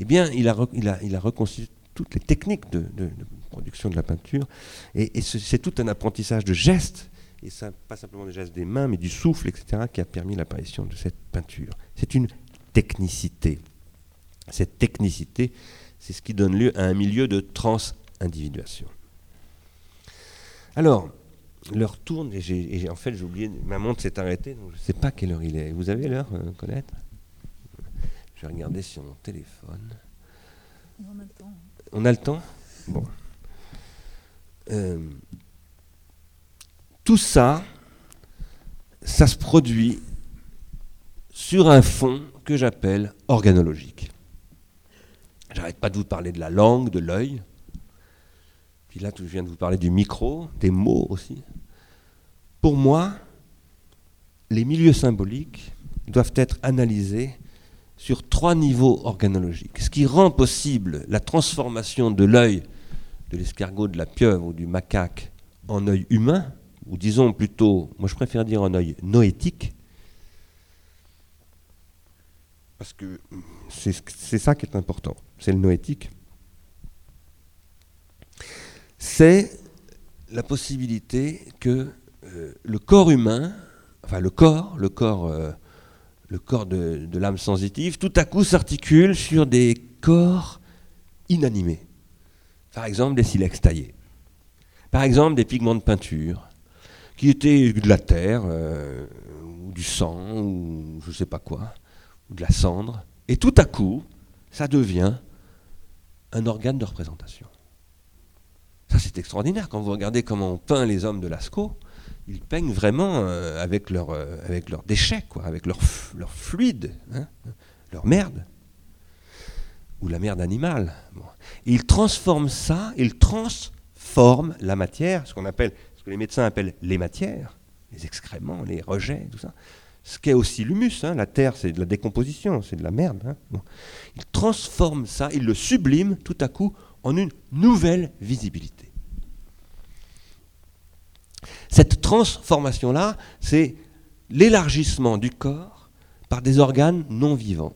eh bien, il a, il a, il a reconstitué toutes les techniques de, production de la peinture, et, c'est tout un apprentissage de gestes, et ça, pas simplement des gestes des mains, mais du souffle, etc., qui a permis l'apparition de cette peinture. C'est une technicité. Cette technicité, c'est ce qui donne lieu à un milieu de trans-individuation. Alors, l'heure tourne et, en fait j'ai oublié, ma montre s'est arrêtée, donc je ne sais pas quelle heure il est. Vous avez l'heure, euh, Colette? Je vais regarder sur mon téléphone. On a le temps. On a le temps? Bon. Euh, tout ça, ça se produit sur un fond que j'appelle organologique. J'arrête pas de vous parler de la langue, de l'œil, là, je viens de vous parler du micro, des mots aussi. Pour moi, les milieux symboliques doivent être analysés sur trois niveaux organologiques. Ce qui rend possible la transformation de l'œil de l'escargot, de la pieuvre ou du macaque en œil humain, ou disons plutôt, moi je préfère dire en œil noétique, parce que c'est ça qui est important, c'est le noétique c'est la possibilité que euh, le corps humain, enfin le corps, le corps, euh, le corps de l'âme sensitive, tout à coup s'articule sur des corps inanimés. Par exemple, des silex taillés. Par exemple, des pigments de peinture, qui étaient de la terre, euh, ou du sang, ou je ne sais pas quoi, ou de la cendre. Et tout à coup, ça devient un organe de représentation. Ça, c'est extraordinaire. Quand vous regardez comment on peint les hommes de Lascaux, ils peignent vraiment euh, avec, leur, euh, leurs déchets, quoi, avec leur, fluide, hein, leur merde, ou la merde animale. ils transforment ça, ils transforment la matière, ce qu'on appelle, que les médecins appellent les matières, les excréments, les rejets, tout ça. Ce qu'est aussi l'humus, hein, la terre, c'est de la décomposition, c'est de la merde. Hein. Ils transforment ça, ils le subliment tout à coup en une nouvelle visibilité. Cette transformation-là, c'est l'élargissement du corps par des organes non vivants.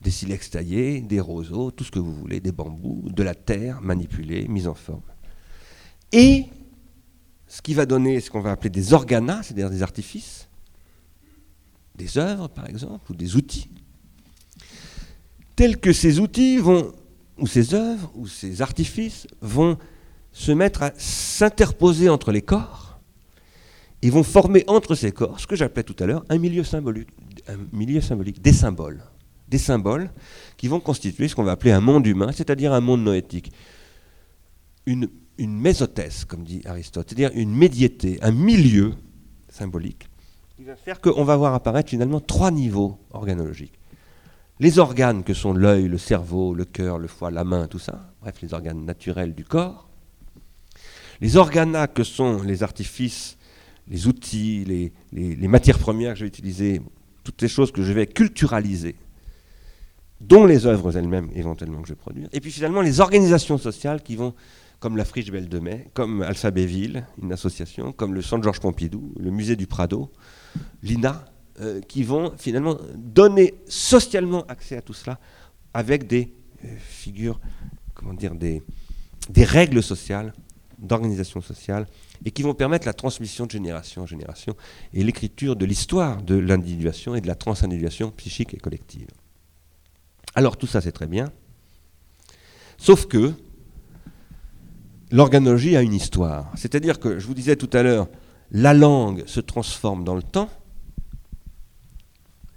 Des silex taillés, des roseaux, tout ce que vous voulez, des bambous, de la terre manipulée, mise en forme. Et ce qui va donner ce qu'on va appeler des organas, c'est-à-dire des artifices, des œuvres par exemple, ou des outils, tels que ces outils vont où ces œuvres, ou ces artifices vont se mettre à s'interposer entre les corps et vont former entre ces corps ce que j'appelais tout à l'heure un milieu symbolique, un milieu symbolique, des symboles. Des symboles qui vont constituer ce qu'on va appeler un monde humain, c'est-à-dire un monde noétique. Une, une mésothèse, comme dit Aristote, c'est-à-dire une médiété, un milieu symbolique, qui va faire qu'on va voir apparaître finalement trois niveaux organologiques. Les organes que sont l'œil, le cerveau, le cœur, le foie, la main, tout ça, bref, les organes naturels du corps, les organes que sont les artifices, les outils, les, matières premières que je vais utiliser, toutes ces choses que je vais culturaliser, dont les œuvres elles-mêmes éventuellement que je vais produire, et puis finalement les organisations sociales qui vont, comme la Friche Belle de Mai, comme Alphabéville, une association, comme le Centre Georges Pompidou, le Musée du Prado, l'INA, euh, qui vont finalement donner socialement accès à tout cela avec des euh, figures, comment dire, des, des règles sociales, d'organisation sociale, et qui vont permettre la transmission de génération en génération et l'écriture de l'histoire de l'individuation et de la transindividuation psychique et collective. Alors tout ça c'est très bien, sauf que l'organologie a une histoire. C'est-à-dire que, je vous disais tout à l'heure, la langue se transforme dans le temps,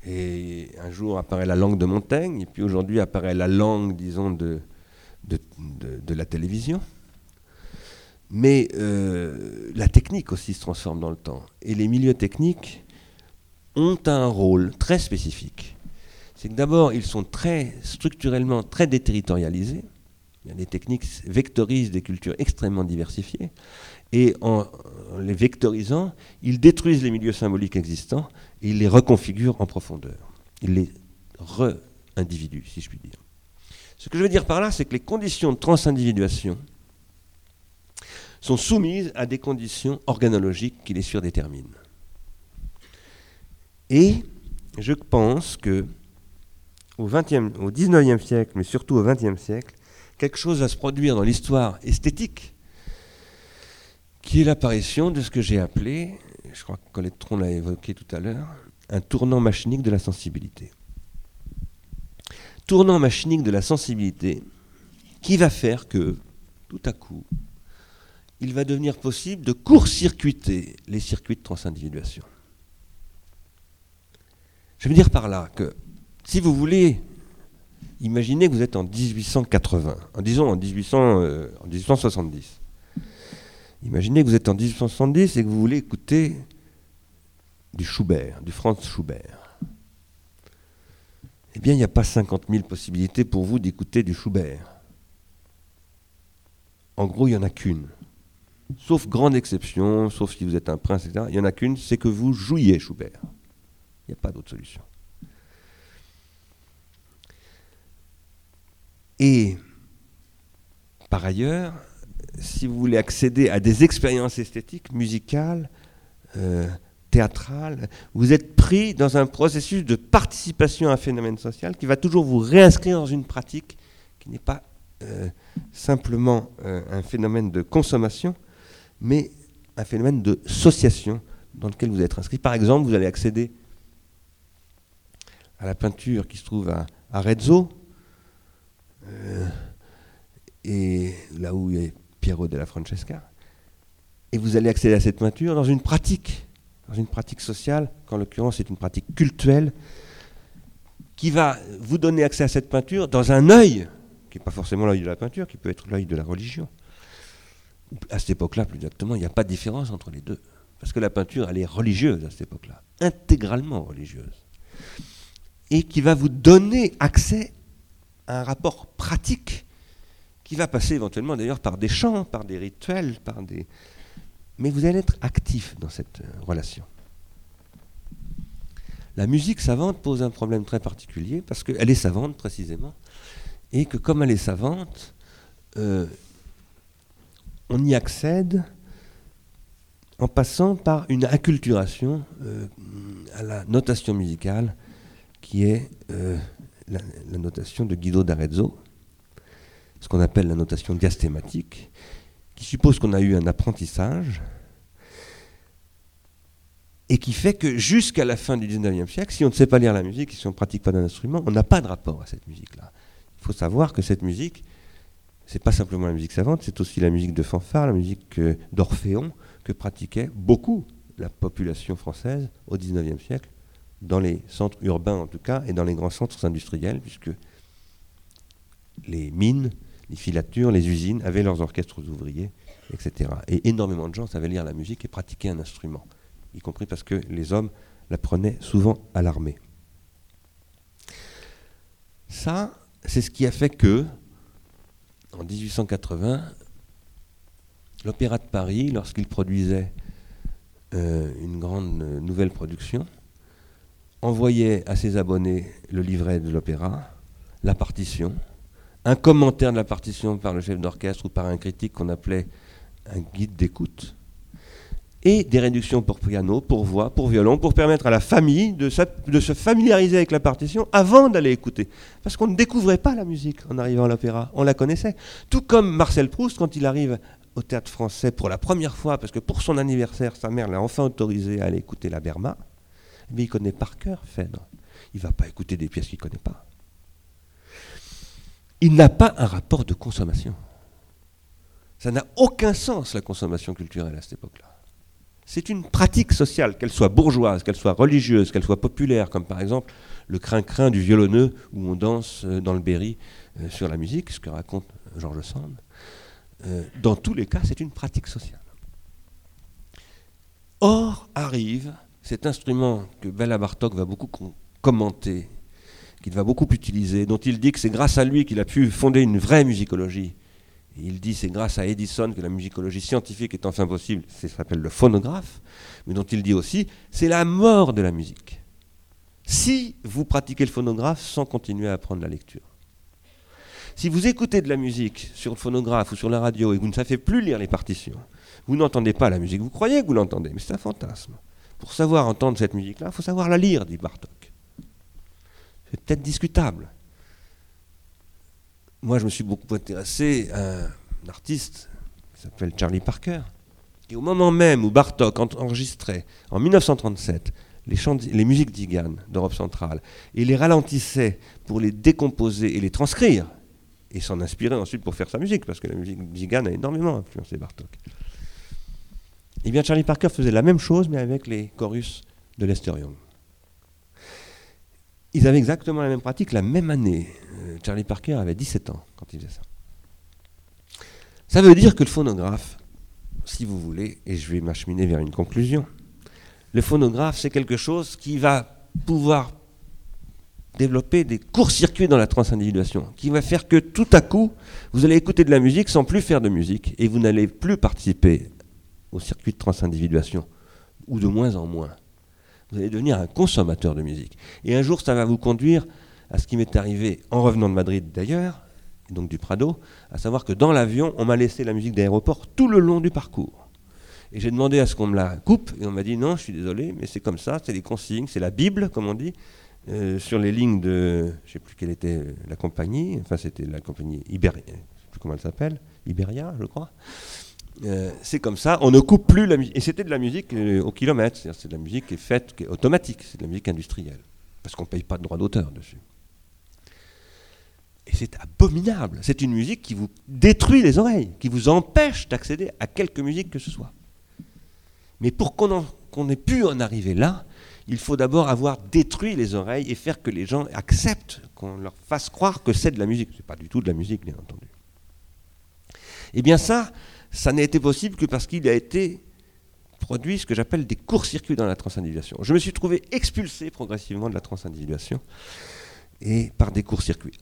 Et un jour apparaît la langue de Montaigne, et puis aujourd'hui apparaît la langue, disons, de, la télévision. Mais euh, la technique aussi se transforme dans le temps. Et les milieux techniques ont un rôle très spécifique. C'est que d'abord, ils sont très structurellement très déterritorialisés. Des techniques vectorisent des cultures extrêmement diversifiées. Et en, les vectorisant, ils détruisent les milieux symboliques existants et ils les reconfigurent en profondeur. Ils les re-individuent, si je puis dire. Ce que je veux dire par là, c'est que les conditions de transindividuation sont soumises à des conditions organologiques qui les surdéterminent. Et je pense que au, 20e, au 19e siècle, mais surtout au 20e siècle, quelque chose va se produire dans l'histoire esthétique, qui est l'apparition de ce que j'ai appelé, je crois que Colette Tron l'a évoqué tout à l'heure, un tournant machinique de la sensibilité. Tournant machinique de la sensibilité qui va faire que, tout à coup, il va devenir possible de court-circuiter les circuits de transindividuation. Je veux dire par là que, si vous voulez, imaginez que vous êtes en 1880, en, disons en, 1800, euh, en 1870. Imaginez que vous êtes en 1870 et que vous voulez écouter du Schubert, du Franz Schubert. Eh bien, il n'y a pas 50 000 possibilités pour vous d'écouter du Schubert. En gros, il n'y en a qu'une. Sauf grande exception, sauf si vous êtes un prince, etc. Il n'y en a qu'une, c'est que vous jouiez Schubert. Il n'y a pas d'autre solution. Et par ailleurs, si vous voulez accéder à des expériences esthétiques, musicales, euh, théâtrales, vous êtes pris dans un processus de participation à un phénomène social qui va toujours vous réinscrire dans une pratique qui n'est pas euh, simplement euh, un phénomène de consommation, mais un phénomène de sociation dans lequel vous êtes inscrit. Par exemple, vous allez accéder à la peinture qui se trouve à, Arezzo, euh, et là où est Piero della Francesca, et vous allez accéder à cette peinture dans une pratique, dans une pratique sociale, qu'en l'occurrence c'est une pratique cultuelle, qui va vous donner accès à cette peinture dans un œil, qui n'est pas forcément l'œil de la peinture, qui peut être l'œil de la religion. À cette époque-là, plus exactement, il n'y a pas de différence entre les deux. Parce que la peinture, elle est religieuse à cette époque-là, intégralement religieuse et qui va vous donner accès un rapport pratique qui va passer éventuellement d'ailleurs par des chants, par des rituels, par des... Mais vous allez être actif dans cette euh, relation. La musique savante pose un problème très particulier parce qu'elle est savante précisément et que comme elle est savante, euh, on y accède en passant par une acculturation euh, à la notation musicale qui est la, notation de Guido d'Arezzo, ce qu'on appelle la notation diastématique, qui suppose qu'on a eu un apprentissage et qui fait que jusqu'à la fin du 19e siècle, si on ne sait pas lire la musique, si on ne pratique pas d'un instrument, on n'a pas de rapport à cette musique-là. Il faut savoir que cette musique, c'est pas simplement la musique savante, c'est aussi la musique de fanfare, la musique d'Orphéon, que pratiquait beaucoup la population française au 19e siècle, dans les centres urbains en tout cas, et dans les grands centres industriels, puisque les mines, les filatures, les usines avaient leurs orchestres ouvriers, etc. Et énormément de gens savaient lire la musique et pratiquer un instrument, y compris parce que les hommes l'apprenaient souvent à l'armée. Ça, c'est ce qui a fait que, en 1880, l'Opéra de Paris, lorsqu'il produisait euh, une grande euh, nouvelle production, envoyait à ses abonnés le livret de l'opéra, la partition, un commentaire de la partition par le chef d'orchestre ou par un critique qu'on appelait un guide d'écoute, et des réductions pour piano, pour voix, pour violon, pour permettre à la famille de, se familiariser avec la partition avant d'aller écouter. Parce qu'on ne découvrait pas la musique en arrivant à l'opéra, on la connaissait. Tout comme Marcel Proust, quand il arrive au théâtre français pour la première fois, parce que pour son anniversaire, sa mère l'a enfin autorisé à aller écouter la Berma, mais il connaît par cœur Phèdre. Il ne va pas écouter des pièces qu'il ne connaît pas. Il n'a pas un rapport de consommation. Ça n'a aucun sens, la consommation culturelle, à cette époque-là. C'est une pratique sociale, qu'elle soit bourgeoise, qu'elle soit religieuse, qu'elle soit populaire, comme par exemple le crin-crin du violonneux où on danse euh, dans le Berry euh, sur la musique, ce que raconte Georges Sand. Euh, dans tous les cas, c'est une pratique sociale. Or arrive cet instrument que Bella Bartok va beaucoup commenter, qu'il va beaucoup utiliser, dont il dit que c'est grâce à lui qu'il a pu fonder une vraie musicologie. il dit c'est grâce à Edison que la musicologie scientifique est enfin possible, ça s'appelle le phonographe, mais dont il dit aussi c'est la mort de la musique. Si vous pratiquez le phonographe sans continuer à apprendre la lecture. Si vous écoutez de la musique sur le phonographe ou sur la radio et que vous ne savez plus lire les partitions, vous n'entendez pas la musique. Vous croyez que vous l'entendez, mais c'est un fantasme. Pour savoir entendre cette musique-là, il faut savoir la lire, dit Bartok. C'est peut-être discutable. Moi, je me suis beaucoup intéressé à un artiste qui s'appelle Charlie Parker, qui au moment même où Bartok enregistrait, en 1937, les, musiques d'Igan d'Europe centrale, et les ralentissait pour les décomposer et les transcrire, et s'en inspirer ensuite pour faire sa musique, parce que la musique Zigan a énormément influencé Bartok. Eh bien, Charlie Parker faisait la même chose, mais avec les chorus de Lester Young. Ils avaient exactement la même pratique la même année. Euh, Charlie Parker avait 17 ans quand il faisait ça. Ça veut dire que le phonographe, si vous voulez, et je vais m'acheminer vers une conclusion, le phonographe, c'est quelque chose qui va pouvoir développer des courts-circuits dans la transindividuation, qui va faire que tout à coup, vous allez écouter de la musique sans plus faire de musique, et vous n'allez plus participer au circuit de transindividuation, ou de moins en moins. Vous allez devenir un consommateur de musique. Et un jour, ça va vous conduire à ce qui m'est arrivé en revenant de Madrid d'ailleurs, donc du Prado, à savoir que dans l'avion, on m'a laissé la musique d'aéroport tout le long du parcours. Et j'ai demandé à ce qu'on me la coupe, et on m'a dit non, je suis désolé, mais c'est comme ça, c'est les consignes, c'est la Bible, comme on dit, euh, sur les lignes de, je ne sais plus quelle était la compagnie, enfin c'était la compagnie Iberia, je ne sais plus comment elle s'appelle, Iberia, je crois. Euh, c'est comme ça, on ne coupe plus la musique. Et c'était de la musique euh, au kilomètre, c'est-à-dire c'est de la musique qui est faite, qui est automatique, c'est de la musique industrielle, parce qu'on ne paye pas de droit d'auteur dessus. Et c'est abominable, c'est une musique qui vous détruit les oreilles, qui vous empêche d'accéder à quelque musique que ce soit. Mais pour qu'on ait pu en arriver là, il faut d'abord avoir détruit les oreilles et faire que les gens acceptent qu'on leur fasse croire que c'est de la musique. Ce n'est pas du tout de la musique, bien entendu. Eh bien ça, ça n'a été possible que parce qu'il a été produit ce que j'appelle des courts-circuits dans la transindividuation. Je me suis trouvé expulsé progressivement de la transindividuation et par des courts-circuits.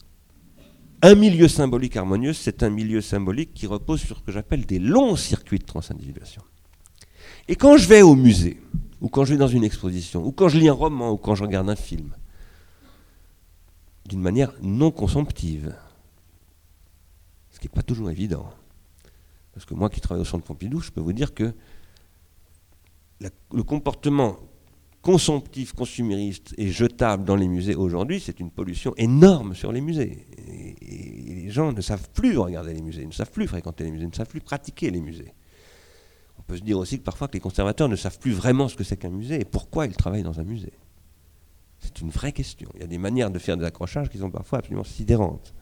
Un milieu symbolique harmonieux, c'est un milieu symbolique qui repose sur ce que j'appelle des longs circuits de transindividuation. Et quand je vais au musée, ou quand je vais dans une exposition, ou quand je lis un roman, ou quand je regarde un film, d'une manière non consomptive. Ce qui n'est pas toujours évident. Parce que moi qui travaille au centre Pompidou, je peux vous dire que le comportement consomptif, consumériste et jetable dans les musées aujourd'hui, c'est une pollution énorme sur les musées. et, les gens ne savent plus regarder les musées, ne savent plus fréquenter les musées, ne savent plus pratiquer les musées. On peut se dire aussi que parfois que les conservateurs ne savent plus vraiment ce que c'est qu'un musée et pourquoi ils travaillent dans un musée. C'est une vraie question. Il y a des manières de faire des accrochages qui sont parfois absolument sidérantes.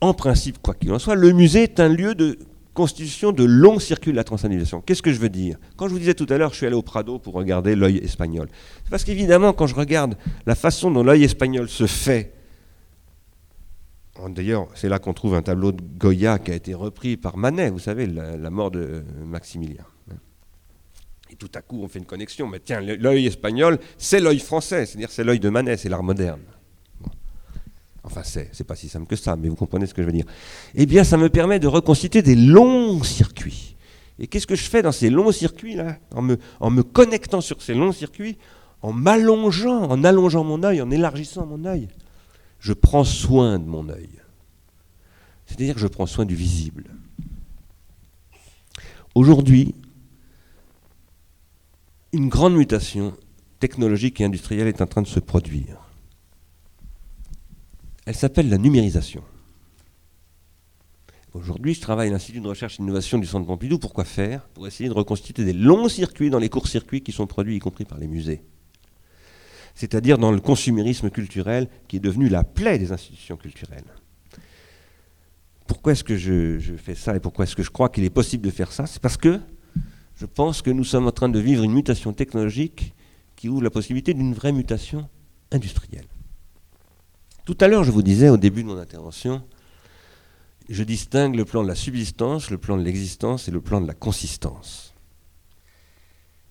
En principe, quoi qu'il en soit, le musée est un lieu de constitution de longs circuits de la transindividuation. Qu'est-ce que je veux dire? Quand je vous disais tout à l'heure, je suis allé au Prado pour regarder l'œil espagnol. C'est parce qu'évidemment, quand je regarde la façon dont l'œil espagnol se fait D'ailleurs, c'est là qu'on trouve un tableau de Goya qui a été repris par Manet, vous savez, la, mort de Maximilien. Et tout à coup, on fait une connexion. Mais tiens, l'œil espagnol, c'est l'œil français, c'est-à-dire c'est l'œil de Manet, c'est l'art moderne. Enfin, c'est, c'est pas si simple que ça, mais vous comprenez ce que je veux dire. Eh bien, ça me permet de reconstituer des longs circuits. Et qu'est-ce que je fais dans ces longs circuits-là en me, en me connectant sur ces longs circuits, en m'allongeant, en allongeant mon œil, en élargissant mon œil je prends soin de mon œil. C'est-à-dire que je prends soin du visible. Aujourd'hui, une grande mutation technologique et industrielle est en train de se produire. Elle s'appelle la numérisation. Aujourd'hui, je travaille à l'Institut de recherche et d'innovation du Centre Pompidou. Pourquoi faire? Pour essayer de reconstituer des longs circuits dans les courts-circuits qui sont produits, y compris par les musées c'est-à-dire dans le consumérisme culturel qui est devenu la plaie des institutions culturelles. Pourquoi est-ce que je, fais ça et pourquoi est-ce que je crois qu'il est possible de faire ça? C'est parce que je pense que nous sommes en train de vivre une mutation technologique qui ouvre la possibilité d'une vraie mutation industrielle. Tout à l'heure, je vous disais au début de mon intervention, je distingue le plan de la subsistance, le plan de l'existence et le plan de la consistance.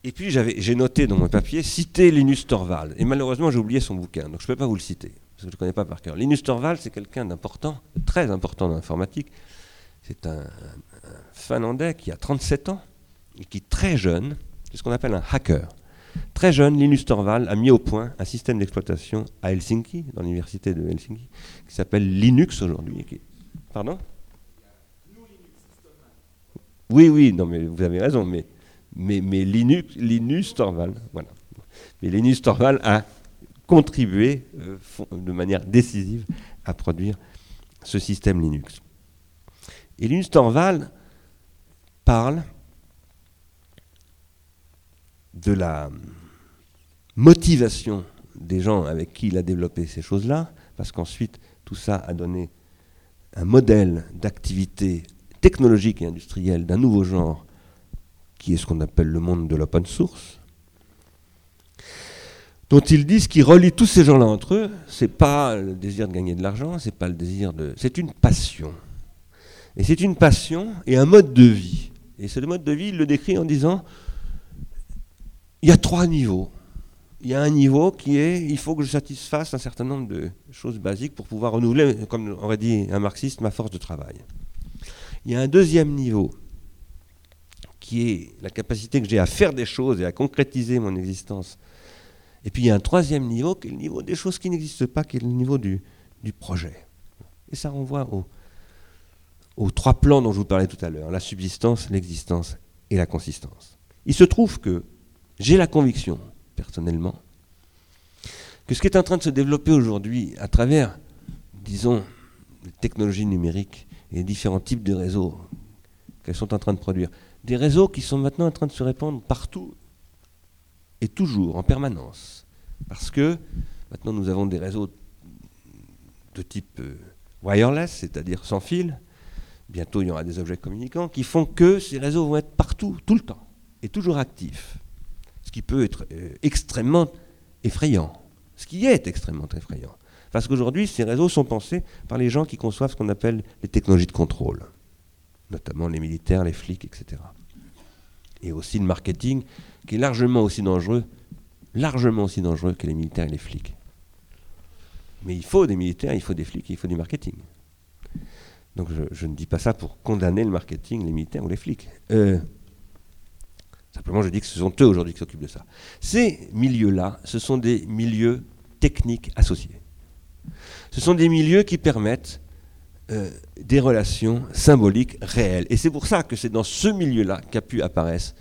Et puis j'ai noté dans mon papier citer Linus Torvald. Et malheureusement, j'ai oublié son bouquin, donc je ne peux pas vous le citer, parce que je ne le connais pas par cœur. Linus Torvald, c'est quelqu'un d'important, très important dans l'informatique. C'est un, Finlandais qui a 37 ans et qui, très jeune, c'est ce qu'on appelle un hacker. Très jeune, Linus Torvald a mis au point un système d'exploitation à Helsinki, dans l'université de Helsinki, qui s'appelle Linux aujourd'hui. Pardon Oui, oui, non, mais vous avez raison, mais, Linux, Linus Torvald, voilà. Mais Linus Torvald a contribué euh, de manière décisive à produire ce système Linux. Et Linus Torvald parle de la motivation des gens avec qui il a développé ces choses-là, parce qu'ensuite tout ça a donné un modèle d'activité technologique et industrielle d'un nouveau genre, qui est ce qu'on appelle le monde de l'open source, dont ils disent qu'il relie tous ces gens-là entre eux, c'est pas le désir de gagner de l'argent, c'est pas le désir de. C'est une passion. Et c'est une passion et un mode de vie. Et ce mode de vie, il le décrit en disant il y a trois niveaux. Il y a un niveau qui est il faut que je satisfasse un certain nombre de choses basiques pour pouvoir renouveler, comme aurait dit un marxiste, ma force de travail. Il y a un deuxième niveau qui est la capacité que j'ai à faire des choses et à concrétiser mon existence. Et puis il y a un troisième niveau qui est le niveau des choses qui n'existent pas, qui est le niveau du, du projet. Et ça renvoie au, aux trois plans dont je vous parlais tout à l'heure, la subsistance, l'existence et la consistance. Il se trouve que j'ai la conviction, personnellement, que ce qui est en train de se développer aujourd'hui à travers, disons, les technologies numériques et les différents types de réseaux qu'elles sont en train de produire, des réseaux qui sont maintenant en train de se répandre partout et toujours, en permanence. Parce que maintenant nous avons des réseaux de type euh, wireless, c'est-à-dire sans fil, bientôt il y aura des objets communicants, qui font que ces réseaux vont être partout, tout le temps, et toujours actifs. Ce qui peut être euh, extrêmement effrayant. Ce qui est extrêmement effrayant. Parce qu'aujourd'hui, ces réseaux sont pensés par les gens qui conçoivent ce qu'on appelle les technologies de contrôle, notamment les militaires, les flics, etc. Et aussi le marketing, qui est largement aussi dangereux, largement aussi dangereux que les militaires et les flics. Mais il faut des militaires, il faut des flics, il faut du marketing. Donc je, ne dis pas ça pour condamner le marketing, les militaires ou les flics. Euh, simplement, je dis que ce sont eux aujourd'hui qui s'occupent de ça. Ces milieux-là, ce sont des milieux techniques associés. Ce sont des milieux qui permettent euh, des relations symboliques réelles. Et c'est pour ça que c'est dans ce milieu-là qu'a pu apparaître,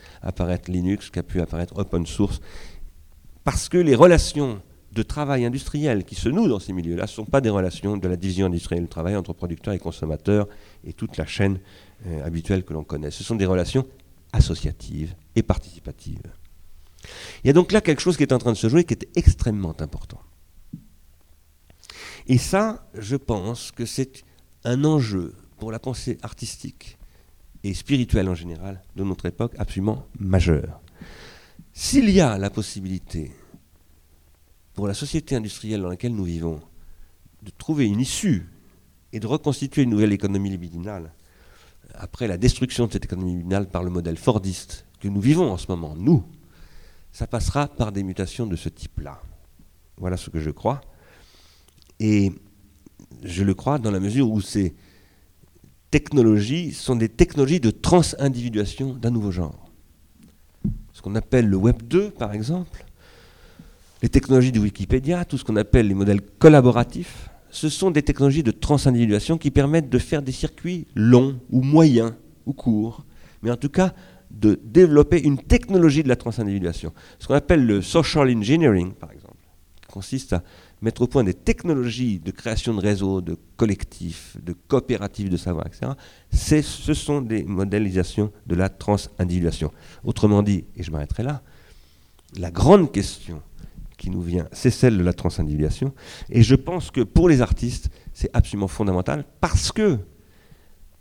Linux, qu'a pu apparaître open source. Parce que les relations de travail industriel qui se nouent dans ces milieux-là ne sont pas des relations de la division industrielle du travail entre producteurs et consommateurs et toute la chaîne euh, habituelle que l'on connaît. Ce sont des relations associatives et participatives. Il y a donc là quelque chose qui est en train de se jouer qui est extrêmement important. Et ça, je pense que c'est un enjeu pour la pensée artistique et spirituelle en général de notre époque absolument majeur. S'il y a la possibilité pour la société industrielle dans laquelle nous vivons de trouver une issue et de reconstituer une nouvelle économie libidinale après la destruction de cette économie libidinale par le modèle fordiste que nous vivons en ce moment, nous, ça passera par des mutations de ce type-là. Voilà ce que je crois. Et je le crois dans la mesure où ces technologies sont des technologies de transindividuation d'un nouveau genre. Ce qu'on appelle le Web 2, par exemple, les technologies de Wikipédia, tout ce qu'on appelle les modèles collaboratifs, ce sont des technologies de transindividuation qui permettent de faire des circuits longs ou moyens ou courts, mais en tout cas de développer une technologie de la transindividuation. Ce qu'on appelle le social engineering, par exemple, qui consiste à mettre au point des technologies de création de réseaux, de collectifs, de coopératives de savoir, etc., ce sont des modélisations de la transindividuation. Autrement dit, et je m'arrêterai là, la grande question qui nous vient, c'est celle de la transindividuation. Et je pense que pour les artistes, c'est absolument fondamental parce que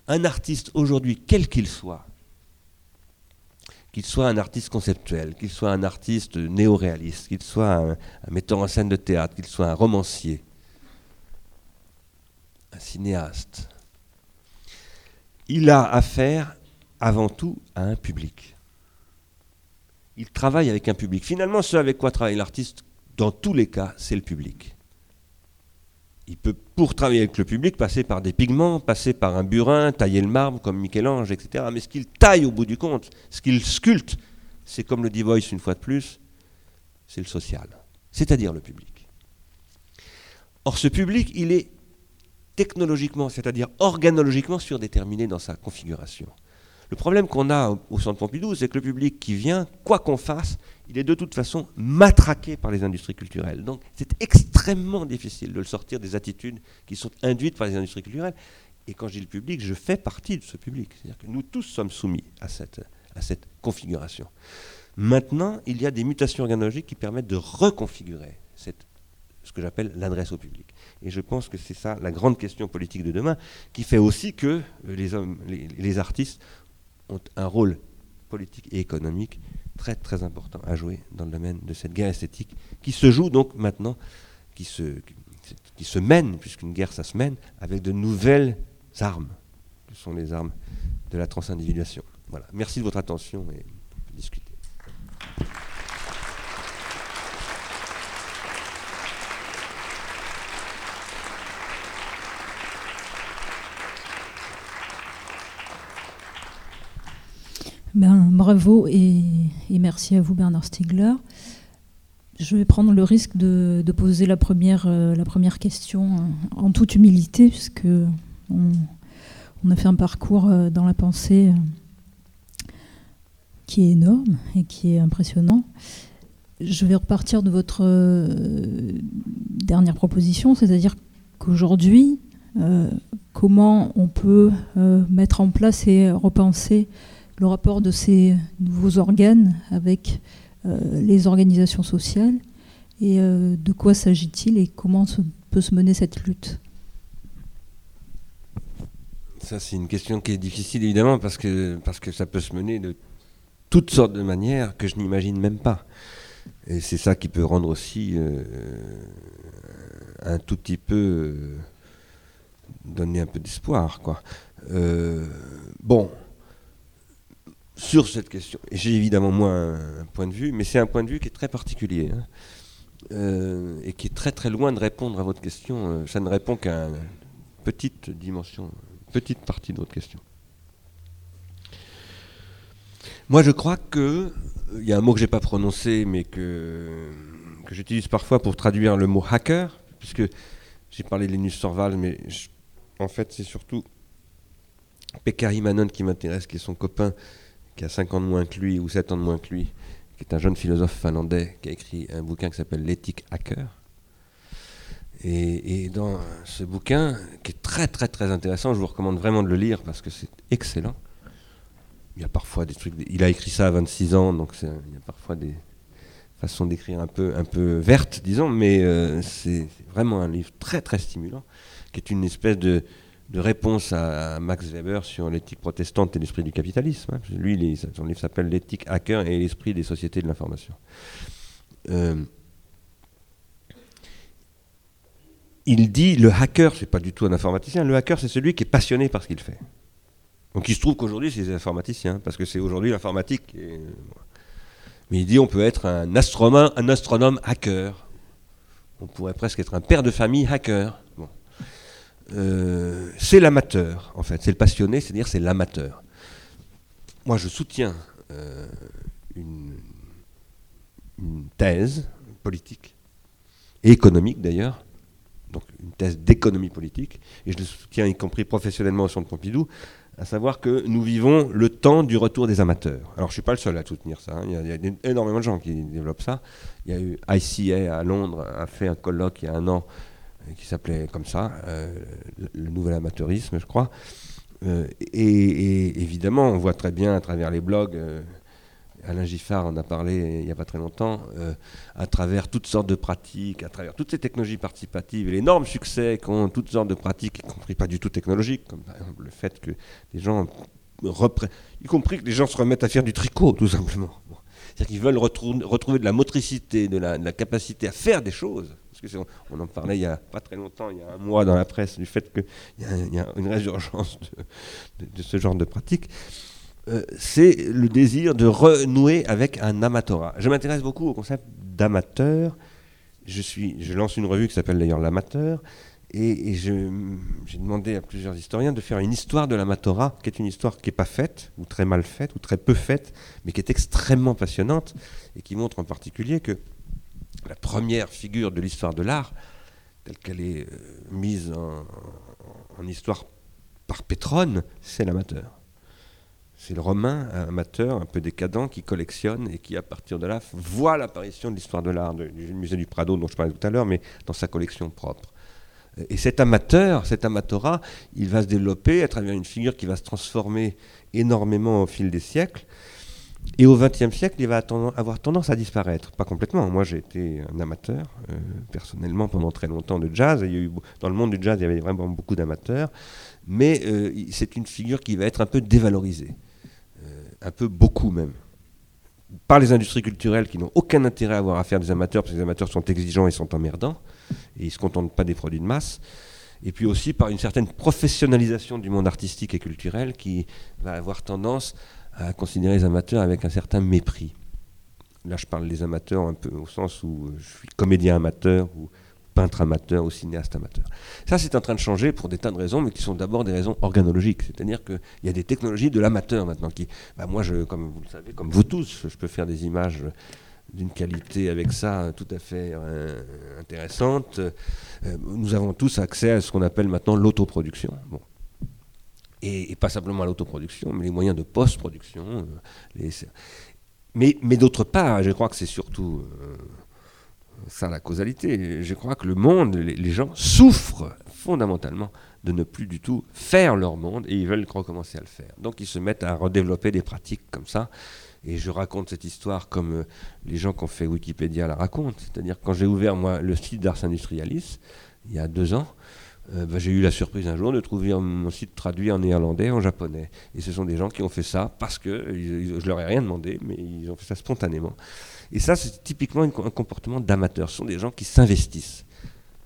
un artiste aujourd'hui, quel qu'il soit, qu'il soit un artiste conceptuel, qu'il soit un artiste néo-réaliste, qu'il soit un, un, metteur en scène de théâtre, qu'il soit un romancier, un cinéaste, il a affaire avant tout à un public. Il travaille avec un public. Finalement, ce avec quoi travaille l'artiste, dans tous les cas, c'est le public. Il peut, pour travailler avec le public, passer par des pigments, passer par un burin, tailler le marbre comme Michel-Ange, etc. Mais ce qu'il taille au bout du compte, ce qu'il sculpte, c'est comme le dit Voice une fois de plus, c'est le social, c'est-à-dire le public. Or, ce public, il est technologiquement, c'est-à-dire organologiquement surdéterminé dans sa configuration. Le problème qu'on a au Centre Pompidou, c'est que le public qui vient, quoi qu'on fasse, il est de toute façon matraqué par les industries culturelles. Donc c'est extrêmement difficile de le sortir des attitudes qui sont induites par les industries culturelles. Et quand je dis le public, je fais partie de ce public. C'est-à-dire que nous tous sommes soumis à cette, à cette configuration. Maintenant, il y a des mutations organologiques qui permettent de reconfigurer ce que j'appelle l'adresse au public. Et je pense que c'est ça la grande question politique de demain, qui fait aussi que les, hommes, les, les artistes ont un rôle politique et économique très très important à jouer dans le domaine de cette guerre esthétique qui se joue donc maintenant, qui se, qui se mène, puisqu'une guerre ça se mène, avec de nouvelles armes, ce sont les armes de la transindividuation. Voilà. Merci de votre attention et on. Ben, bravo et, merci à vous Bernard Stiegler. Je vais prendre le risque de, poser la première, euh, la première question euh, en toute humilité, puisque on, a fait un parcours euh, dans la pensée euh, qui est énorme et qui est impressionnant. Je vais repartir de votre dernière proposition, c'est-à-dire qu'aujourd'hui, comment on peut mettre en place et repenser le rapport de ces nouveaux organes avec euh, les organisations sociales et euh, de quoi s'agit-il et comment peut se mener cette lutte? Ça, c'est une question qui est difficile évidemment parce que, ça peut se mener de toutes sortes de manières que je n'imagine même pas. Et c'est ça qui peut rendre aussi euh, un tout petit peu. Donner un peu d'espoir, quoi. Bon sur cette question. J'ai évidemment moi un, point de vue, mais c'est un point de vue qui est très particulier hein, euh, et qui est très très loin de répondre à votre question. Euh, ça ne répond qu'à une petite dimension, une petite partie de votre question. Moi, je crois que il y a un mot que j'ai pas prononcé, mais que que j'utilise parfois pour traduire le mot hacker, puisque j'ai parlé de Linus Torvalds, mais en fait, c'est surtout Pekari Manon qui m'intéresse, qui est son copain, qui a 5 ans de moins que lui, ou 7 ans de moins que lui, qui est un jeune philosophe finlandais, qui a écrit un bouquin qui s'appelle L'éthique hacker. Et, dans ce bouquin, qui est très très très intéressant, je vous recommande vraiment de le lire parce que c'est excellent. Il y a parfois des trucs. Il a écrit ça à 26 ans, donc il y a parfois des façons d'écrire un peu, un peu vertes, disons, mais euh, c'est vraiment un livre très très stimulant, qui est une espèce de, de réponse à, Max Weber sur l'éthique protestante et l'esprit du capitalisme. Hein. Lui, son livre s'appelle L'éthique hacker et l'esprit des sociétés de l'information. Euh, il dit le hacker, c'est pas du tout un informaticien, le hacker, c'est celui qui est passionné par ce qu'il fait. Donc il se trouve qu'aujourd'hui, c'est des informaticiens, parce que c'est aujourd'hui l'informatique. Et... Mais il dit on peut être un un astronome hacker. On pourrait presque être un père de famille hacker. Euh, c'est l'amateur, en fait. C'est le passionné, c'est-à-dire c'est l'amateur. Moi, je soutiens euh, une, une, thèse politique et économique d'ailleurs, donc une thèse d'économie politique, et je le soutiens y compris professionnellement au Centre Pompidou, à savoir que nous vivons le temps du retour des amateurs. Alors je ne suis pas le seul à soutenir ça, hein. il, y a, il, y a, énormément de gens qui développent ça. Il y a eu ICA à Londres, a fait un colloque il y a un an qui s'appelait comme ça, euh, le nouvel amateurisme, je crois. Euh, et, évidemment, on voit très bien à travers les blogs, euh, Alain Giffard en a parlé il n'y a pas très longtemps, à travers toutes sortes de pratiques, à travers toutes ces technologies participatives et l'énorme succès qu'ont toutes sortes de pratiques, y compris pas du tout technologiques, comme par exemple le fait que des gens y compris que les gens se remettent à faire du tricot, tout simplement. C'est-à-dire qu'ils veulent retrouver de la motricité, de la, capacité à faire des choses. Parce que on, en parlait il n'y a pas très longtemps, il y a un mois dans la presse, du fait qu'il y, y, a une résurgence de, ce genre de pratique. Euh, c'est le désir de renouer avec un amatorat. Je m'intéresse beaucoup au concept d'amateur. Je, je lance une revue qui s'appelle d'ailleurs L'Amateur. Et, j'ai demandé à plusieurs historiens de faire une histoire de l'amatorat, qui est une histoire qui n'est pas faite, ou très mal faite, ou très peu faite, mais qui est extrêmement passionnante, et qui montre en particulier que la première figure de l'histoire de l'art, telle qu'elle est euh, mise en, histoire par Pétrone, c'est l'amateur. C'est le Romain amateur, un peu décadent, qui collectionne et qui, à partir de là, voit l'apparition de l'histoire de l'art du musée du Prado dont je parlais tout à l'heure, mais dans sa collection propre. Et cet amateur, cet amatorat, il va se développer à travers une figure qui va se transformer énormément au fil des siècles. Et au XXe siècle, il va avoir tendance à disparaître. Pas complètement. Moi, j'ai été un amateur, euh, personnellement, pendant très longtemps de jazz. Il y a eu, dans le monde du jazz, il y avait vraiment beaucoup d'amateurs. Mais euh, c'est une figure qui va être un peu dévalorisée. Euh, un peu beaucoup même par les industries culturelles qui n'ont aucun intérêt à avoir affaire des amateurs, parce que les amateurs sont exigeants et sont emmerdants, et ils ne se contentent pas des produits de masse. Et puis aussi par une certaine professionnalisation du monde artistique et culturel qui va avoir tendance à considérer les amateurs avec un certain mépris. Là, je parle des amateurs un peu au sens où je suis comédien amateur ou peintre amateur ou cinéaste amateur. Ça, c'est en train de changer pour des tas de raisons, mais qui sont d'abord des raisons organologiques. C'est-à-dire qu'il y a des technologies de l'amateur maintenant qui, bah, moi, je, comme vous le savez, comme vous tous, je peux faire des images d'une qualité avec ça tout à fait euh, intéressante. Euh, nous avons tous accès à ce qu'on appelle maintenant l'autoproduction. Bon. Et, pas simplement à l'autoproduction, mais les moyens de post-production. Euh, mais, mais d'autre part, je crois que c'est surtout ça la causalité. Je crois que le monde, les, gens souffrent fondamentalement de ne plus du tout faire leur monde et ils veulent recommencer à le faire. Donc ils se mettent à redévelopper des pratiques comme ça. Et je raconte cette histoire comme euh, les gens qui ont fait Wikipédia la racontent. C'est-à-dire quand j'ai ouvert moi le site d'Ars Industrialis, il y a deux ans, euh, bah, j'ai eu la surprise un jour de trouver mon site traduit en néerlandais, en japonais. Et ce sont des gens qui ont fait ça parce que je leur ai rien demandé, mais ils ont fait ça spontanément. Et ça, c'est typiquement un comportement d'amateur. Ce sont des gens qui s'investissent.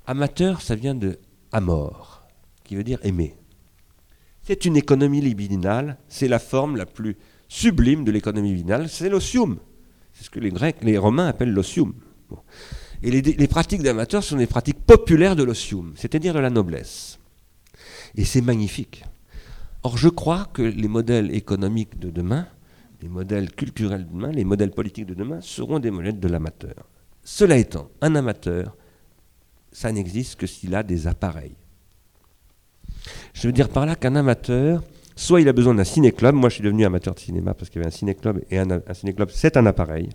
Amateur, ça vient de amor, qui veut dire aimer. C'est une économie libidinale, c'est la forme la plus sublime de l'économie libidinale, c'est l'osium. C'est ce que les Grecs, les Romains appellent l'osium. Et les, pratiques d'amateurs sont des pratiques populaires de l'osium, c'est-à-dire de la noblesse. Et c'est magnifique. Or, je crois que les modèles économiques de demain les modèles culturels de demain, les modèles politiques de demain seront des modèles de l'amateur. Cela étant, un amateur, ça n'existe que s'il a des appareils. Je veux dire par là qu'un amateur, soit il a besoin d'un ciné-club, moi je suis devenu amateur de cinéma parce qu'il y avait un ciné-club, et un, un ciné-club c'est un appareil,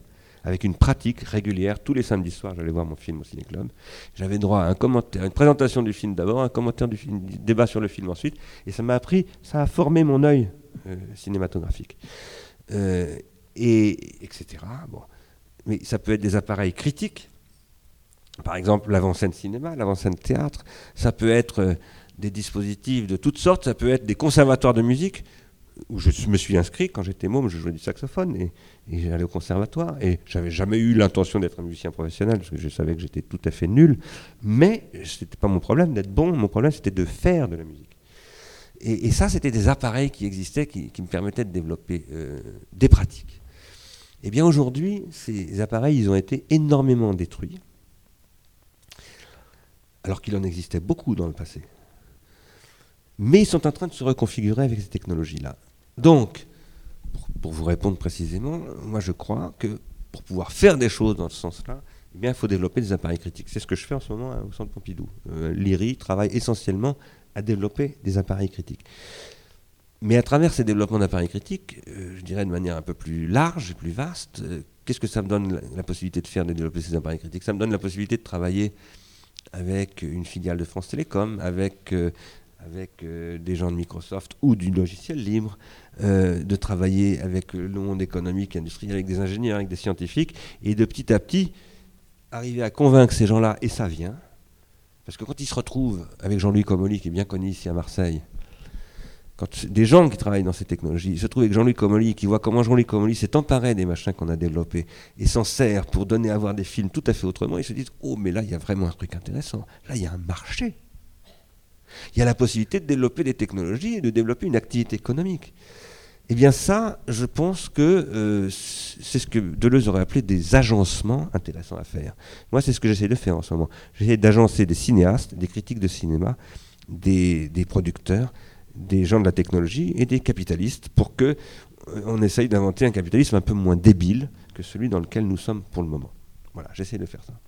avec une pratique régulière. Tous les samedis soirs, j'allais voir mon film au ciné-club. J'avais droit à un commentaire, une présentation du film d'abord, un commentaire du film, débat sur le film ensuite, et ça m'a appris, ça a formé mon œil euh, cinématographique. Euh, et etc. Bon. Mais ça peut être des appareils critiques, par exemple l'avant-scène cinéma, l'avant-scène théâtre, ça peut être euh, des dispositifs de toutes sortes, ça peut être des conservatoires de musique, où je me suis inscrit quand j'étais môme, je jouais du saxophone et, j'allais au conservatoire et j'avais jamais eu l'intention d'être un musicien professionnel parce que je savais que j'étais tout à fait nul, mais ce n'était pas mon problème d'être bon, mon problème c'était de faire de la musique. Et, ça, c'était des appareils qui existaient, qui, me permettaient de développer euh, des pratiques. Eh bien aujourd'hui, ces appareils, ils ont été énormément détruits, alors qu'il en existait beaucoup dans le passé. Mais ils sont en train de se reconfigurer avec ces technologies-là. Donc, pour, vous répondre précisément, moi je crois que pour pouvoir faire des choses dans ce sens-là, eh il faut développer des appareils critiques. C'est ce que je fais en ce moment hein, au Centre Pompidou. Euh, L'IRI travaille essentiellement à développer des appareils critiques. Mais à travers ces développements d'appareils critiques, euh, je dirais de manière un peu plus large et plus vaste, euh, qu'est-ce que ça me donne la, possibilité de faire, de développer ces appareils critiques? Ça me donne la possibilité de travailler avec une filiale de France Télécom, avec, avec des gens de Microsoft ou du logiciel libre, de travailler avec le monde économique, industriel, avec des ingénieurs, avec des scientifiques, et de petit à petit arriver à convaincre ces gens-là, et ça vient, parce que quand il se retrouve avec Jean-Louis Comolli, qui est bien connu ici à Marseille, quand des gens qui travaillent dans ces technologies se trouvent avec Jean-Louis Comolli, qui voit comment Jean-Louis Comolli s'est emparé des machins qu'on a développés et s'en sert pour donner à voir des films tout à fait autrement, ils se disent Oh, mais là, il y a vraiment un truc intéressant. Là, il y a un marché. Il y a la possibilité de développer des technologies et de développer une activité économique. Eh bien ça, je pense que euh, c'est ce que Deleuze aurait appelé des agencements intéressants à faire. Moi, c'est ce que j'essaie de faire en ce moment. J'essaie d'agencer des cinéastes, des critiques de cinéma, des, producteurs, des gens de la technologie et des capitalistes pour que euh, on essaye d'inventer un capitalisme un peu moins débile que celui dans lequel nous sommes pour le moment. Voilà, j'essaie de faire ça.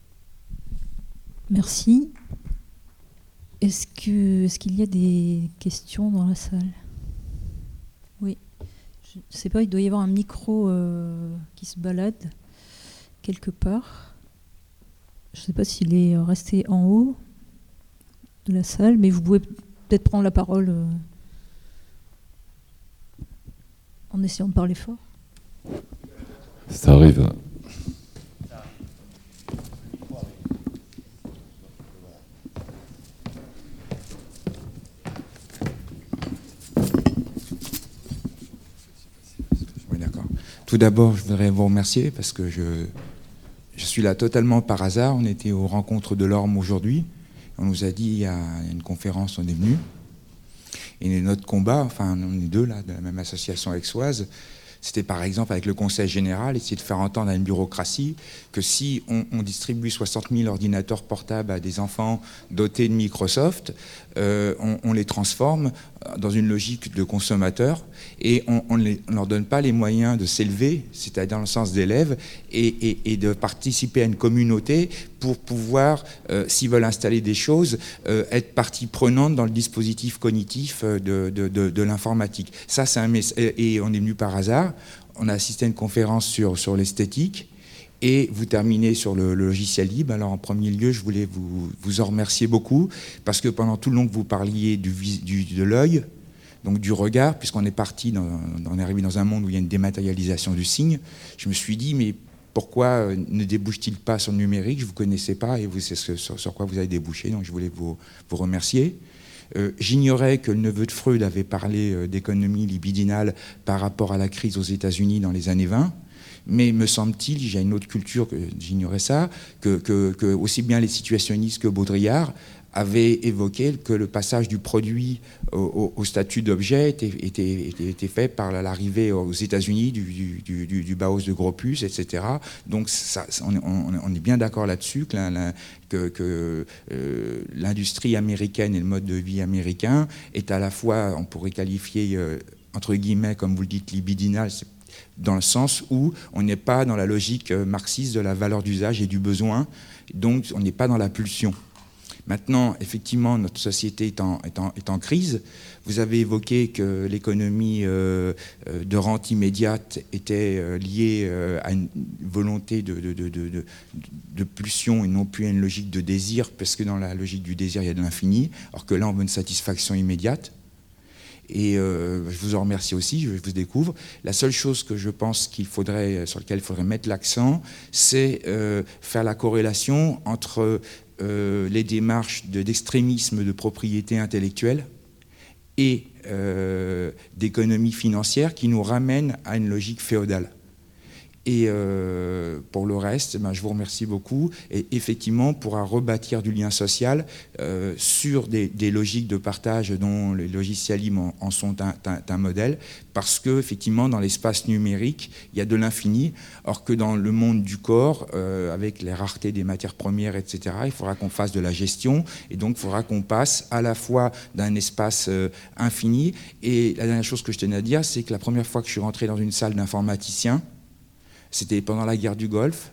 Merci. Est-ce qu'il y a des questions dans la salle? Oui. Je ne sais pas, il doit y avoir un micro euh, qui se balade quelque part. Je ne sais pas s'il est resté en haut de la salle, mais vous pouvez peut-être prendre la parole euh, en essayant de parler fort. Ça arrive. Tout d'abord, je voudrais vous remercier parce que je, je suis là totalement par hasard. On était aux rencontres de l'Orme aujourd'hui. On nous a dit il y a une conférence, on est venu. Et notre combat, enfin, on est deux là, de la même association aixoise, c'était par exemple avec le Conseil général, essayer de faire entendre à une bureaucratie que si on, distribue 60 000 ordinateurs portables à des enfants dotés de Microsoft, euh, on, les transforme dans une logique de consommateur et on ne leur donne pas les moyens de s'élever, c'est-à-dire dans le sens d'élèves, et, de participer à une communauté pour pouvoir, euh, s'ils veulent installer des choses, euh, être partie prenante dans le dispositif cognitif de, de l'informatique. Ça, c'est un et on est venu par hasard. On a assisté à une conférence sur, sur l'esthétique et vous terminez sur le, logiciel libre. Alors en premier lieu, je voulais vous, vous en remercier beaucoup, parce que pendant tout le long que vous parliez du, du de l'œil, donc du regard, puisqu'on est parti, on est arrivé dans un monde où il y a une dématérialisation du signe, je me suis dit, mais pourquoi euh, ne débouche-t-il pas sur le numérique? Je ne vous connaissais pas et c'est sur, sur, quoi vous avez débouché, donc je voulais vous, remercier. Euh, j'ignorais que le neveu de Freud avait parlé euh, d'économie libidinale par rapport à la crise aux États-Unis dans les années 20 mais me semble-t-il, j'ai une autre culture, j'ignorais ça, que, aussi bien les situationnistes que Baudrillard avaient évoqué que le passage du produit au, statut d'objet était, fait par l'arrivée aux États-Unis du, du, Baos de Gropus, etc. Donc on, est bien d'accord là-dessus que, euh, l'industrie américaine et le mode de vie américain est à la fois, on pourrait qualifier euh, entre guillemets, comme vous le dites, libidinal, dans le sens où on n'est pas dans la logique euh, marxiste de la valeur d'usage et du besoin, donc on n'est pas dans la pulsion. Maintenant, effectivement, notre société est en, crise. Vous avez évoqué que l'économie euh, euh, de rente immédiate était liée à une volonté de, pulsion et non plus à une logique de désir, parce que dans la logique du désir, il y a de l'infini, alors que là, on veut une satisfaction immédiate. Et euh, je vous en remercie aussi, je vous découvre. La seule chose que je pense qu'il faudrait, sur laquelle il faudrait mettre l'accent, c'est euh, faire la corrélation entre euh, les démarches d'extrémisme de, propriété intellectuelle et d'économie financière qui nous ramènent à une logique féodale. Et euh, pour le reste, ben, je vous remercie beaucoup. Et effectivement, pourra rebâtir du lien social euh, sur des, logiques de partage dont les logiciels libres en, sont un, modèle, parce que effectivement, dans l'espace numérique, il y a de l'infini, or que dans le monde du corps, euh, avec les raretés des matières premières, etc., il faudra qu'on fasse de la gestion, et donc il faudra qu'on passe à la fois d'un espace infini. Et la dernière chose que je tenais à dire, c'est que la première fois que je suis rentré dans une salle d'informaticien, c'était pendant la guerre du Golfe.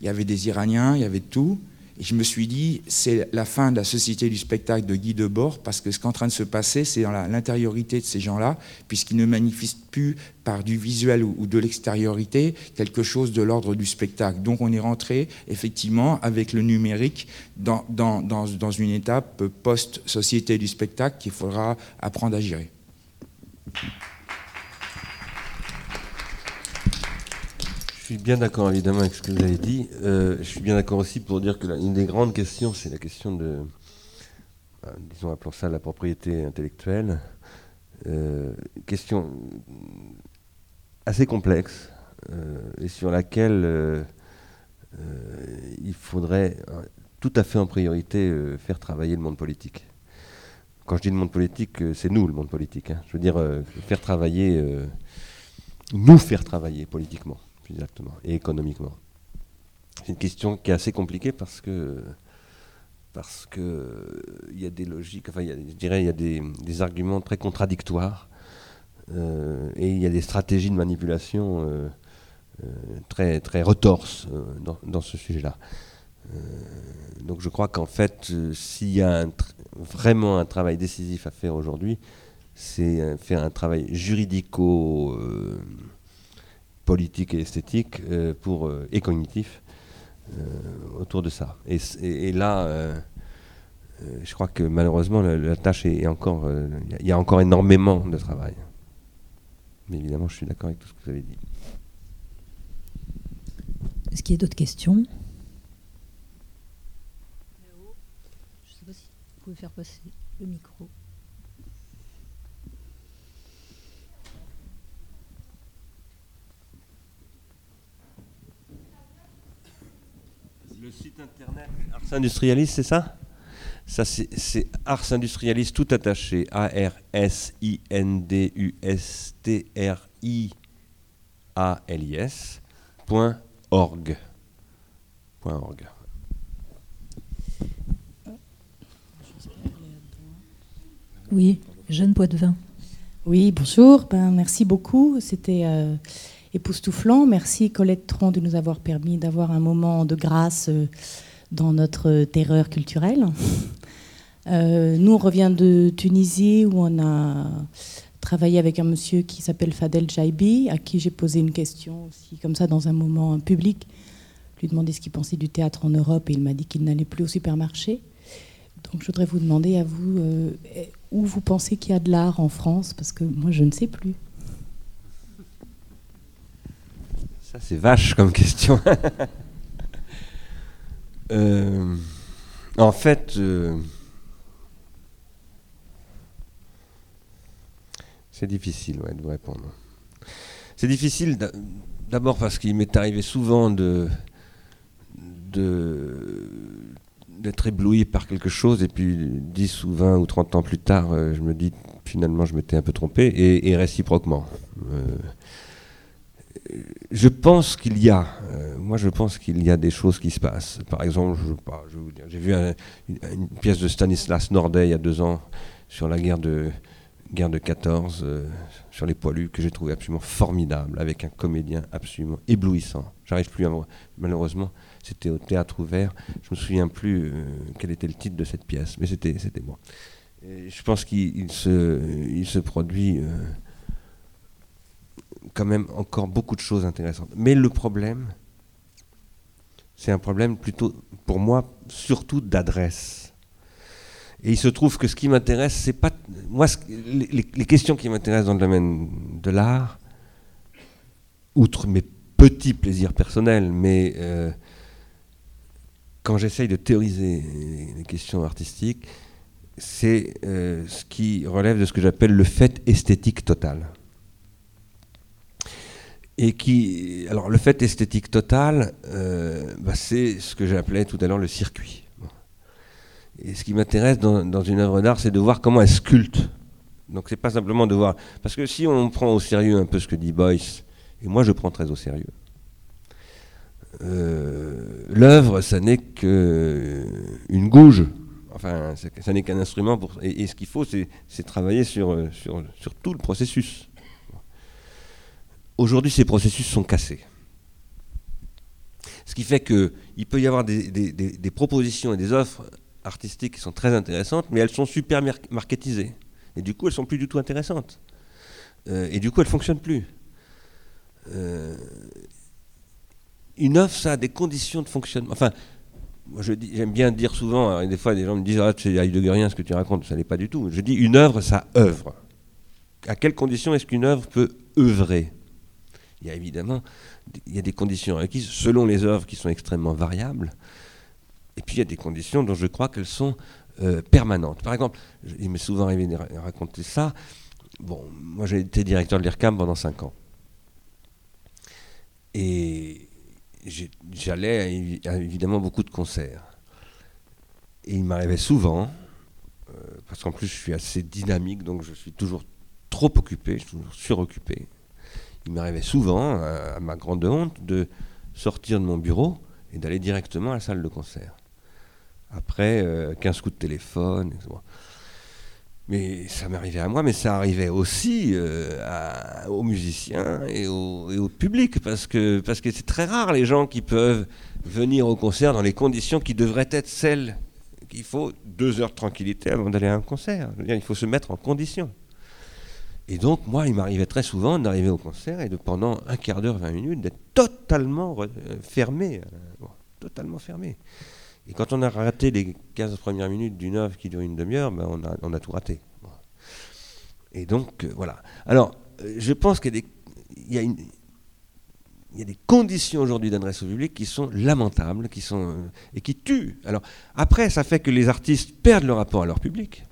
Il y avait des Iraniens, il y avait tout. Et je me suis dit, c'est la fin de la société du spectacle de Guy Debord, parce que ce qui est en train de se passer, c'est dans l'intériorité de ces gens-là, puisqu'ils ne manifestent plus par du visuel ou de l'extériorité quelque chose de l'ordre du spectacle. Donc on est rentré, effectivement, avec le numérique, dans, dans, une étape post-société du spectacle qu'il faudra apprendre à gérer. Suis bien d'accord évidemment avec ce que vous avez dit. Euh, je suis bien d'accord aussi pour dire que une des grandes questions, c'est la question de, euh, disons, appelons ça la propriété intellectuelle. Euh, question assez complexe et sur laquelle il faudrait tout à fait en priorité faire travailler le monde politique. Quand je dis le monde politique, c'est nous le monde politique. Hein. Je veux dire faire travailler, nous faire travailler politiquement, exactement, et économiquement. C'est une question qui est assez compliquée parce que parce que il y a des logiques, enfin, je dirais, il y a des, arguments très contradictoires euh, et il y a des stratégies de manipulation euh, euh, très très retorses dans, ce sujet-là. donc je crois qu'en fait, s'il y a vraiment un travail décisif à faire aujourd'hui, c'est faire un travail juridico politique et esthétique pour, et cognitif euh, autour de ça. Et, là, euh, euh, je crois que malheureusement, la, tâche est, encore. Il y a encore énormément de travail. Mais évidemment, je suis d'accord avec tout ce que vous avez dit. Est-ce qu'il y a d'autres questions? Je ne sais pas si vous pouvez faire passer le micro. Le site internet Ars Industrialis, c'est ça? Ça, c'est Ars Industrialis tout attaché. A-R-S-I-N-D-U-S-T-R-I-A-L-I-S. Point org. Point org. Oui, Jeanne Poitvin. Oui, bonjour. Ben, merci beaucoup. C'était. Euh, époustouflant. Merci Colette Tron de nous avoir permis d'avoir un moment de grâce euh, dans notre terreur culturelle. Euh, nous, on revient de Tunisie où on a travaillé avec un monsieur qui s'appelle Fadel Jaibi, à qui j'ai posé une question aussi comme ça dans un moment public. Je lui demandé ce qu'il pensait du théâtre en Europe et il m'a dit qu'il n'allait plus au supermarché. Donc je voudrais vous demander à vous euh, où vous pensez qu'il y a de l'art en France, parce que moi je ne sais plus. Ça, c'est vache comme question. Euh, en fait, euh, c'est difficile de vous répondre. C'est difficile d'abord parce qu'il m'est arrivé souvent de d'être ébloui par quelque chose et puis 10 ou 20 ou 30 ans plus tard, euh, je me dis finalement je m'étais un peu trompé et, réciproquement je pense qu'il y a, euh, moi je pense qu'il y a des choses qui se passent. Par exemple, j'ai vu une pièce de Stanislas Nordet il y a deux ans sur la guerre de, guerre de 14, euh, sur les poilus, que j'ai trouvé absolument formidable, avec un comédien absolument éblouissant. J'arrive plus à. Malheureusement, c'était au théâtre ouvert. Je me souviens plus euh, quel était le titre de cette pièce, mais c'était c'était bon. je pense qu'il se, il se produit quand même encore beaucoup de choses intéressantes. Mais le problème, c'est un problème plutôt, pour moi, surtout d'adresse. Et il se trouve que ce qui m'intéresse, c'est pas. Moi, les, questions qui m'intéressent dans le domaine de l'art, outre mes petits plaisirs personnels, mais euh, quand j'essaye de théoriser les questions artistiques, c'est euh, ce qui relève de ce que j'appelle le fait esthétique total et qui, alors le fait esthétique total, euh, bah, c'est ce que j'appelais tout à l'heure le circuit. Et ce qui m'intéresse dans, une œuvre d'art, c'est de voir comment elle sculpte. Donc c'est pas simplement de voir, parce que si on prend au sérieux un peu ce que dit Boyce, et moi je prends très au sérieux, euh, l'œuvre, ça n'est qu'une gouge. Enfin, ça n'est qu'un instrument. Et, ce qu'il faut, c'est travailler sur, sur, sur tout le processus. Aujourd'hui, ces processus sont cassés. Ce qui fait qu'il peut y avoir des, propositions et des offres artistiques qui sont très intéressantes, mais elles sont super marketisées. Et du coup, elles sont plus du tout intéressantes. Euh, et du coup, elles ne fonctionnent plus. Euh, une offre, ça a des conditions de fonctionnement. Enfin, j'aime bien dire souvent, des fois, des gens me disent Ah, c'est rien ce que tu racontes, ça n'est pas du tout. Je dis Une œuvre, ça œuvre. À quelles conditions est-ce qu'une œuvre peut œuvrer? Il y a évidemment il y a des conditions requises selon les œuvres qui sont extrêmement variables. Et puis il y a des conditions dont je crois qu'elles sont euh, permanentes. Par exemple, il m'est souvent arrivé de raconter ça. bon, moi j'ai été directeur de l'IRCAM pendant 5 ans. Et j'allais à évidemment beaucoup de concerts. Et il m'arrivait souvent, euh, parce qu'en plus je suis assez dynamique, donc je suis toujours trop occupé, je suis toujours suroccupé. Il m'arrivait souvent, à, ma grande honte, de sortir de mon bureau et d'aller directement à la salle de concert. Après 15 euh, coups de téléphone, etc. Mais ça m'arrivait à moi, mais ça arrivait aussi euh, aux musiciens et au, public, parce que parce que c'est très rare les gens qui peuvent venir au concert dans les conditions qui devraient être celles qu'il faut deux heures de tranquillité avant d'aller à un concert. il faut se mettre en condition. Et donc, moi, il m'arrivait très souvent d'arriver au concert et de pendant un quart d'heure, 20 minutes, d'être totalement euh, fermé. Euh, totalement fermé. Et quand on a raté les 15 premières minutes d'une œuvre qui dure une demi-heure, ben on, a, on, a, tout raté. Et donc, euh, voilà. Alors, je pense qu'il y a des, conditions aujourd'hui d'adresse au public qui sont lamentables, qui sont, et qui tuent. Alors, après, ça fait que les artistes perdent le rapport à leur public.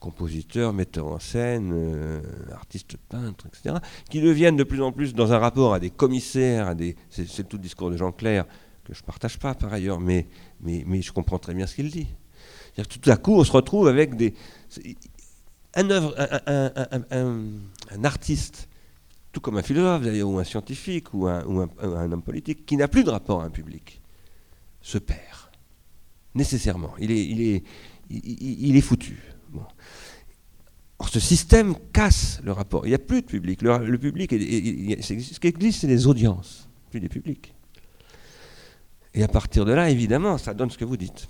Compositeurs, metteurs en scène, artistes peintres, etc., qui deviennent de plus en plus dans un rapport à des commissaires, à des, c'est tout le discours de Jean Clair, que je ne partage pas par ailleurs, mais, je comprends très bien ce qu'il dit. tout à coup, on se retrouve avec des. Un, un, artiste, tout comme un philosophe d'ailleurs, ou un scientifique, ou, un, ou un, homme politique, qui n'a plus de rapport à un public, se perd. Nécessairement. Il est, il est, il, est foutu. Or, ce système casse le rapport. Il n'y a plus de public. Le, public, ce qui existe, c'est des audiences, plus des publics. Et à partir de là, évidemment, ça donne ce que vous dites.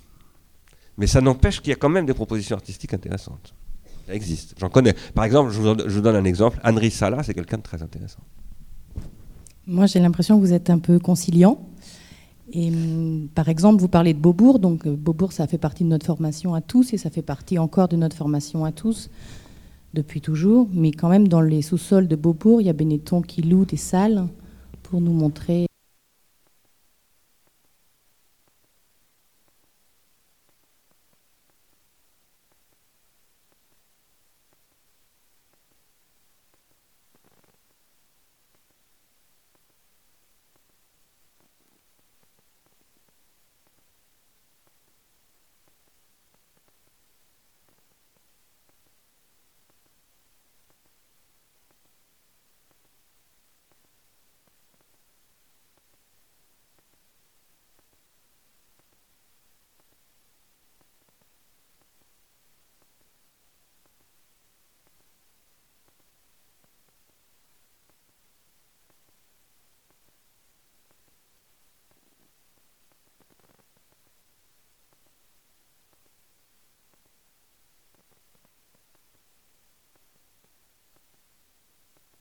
Mais ça n'empêche qu'il y a quand même des propositions artistiques intéressantes. Ça existe. J'en connais. Par exemple, je vous, donne un exemple. Anne Sala, c'est quelqu'un de très intéressant. Moi, j'ai l'impression que vous êtes un peu conciliant. Et hum, par exemple, vous parlez de Beaubourg. Donc, euh, Beaubourg, ça fait partie de notre formation à tous et ça fait partie encore de notre formation à tous depuis toujours. Mais quand même, dans les sous-sols de Beaubourg, il y a Benetton qui loue des salles pour nous montrer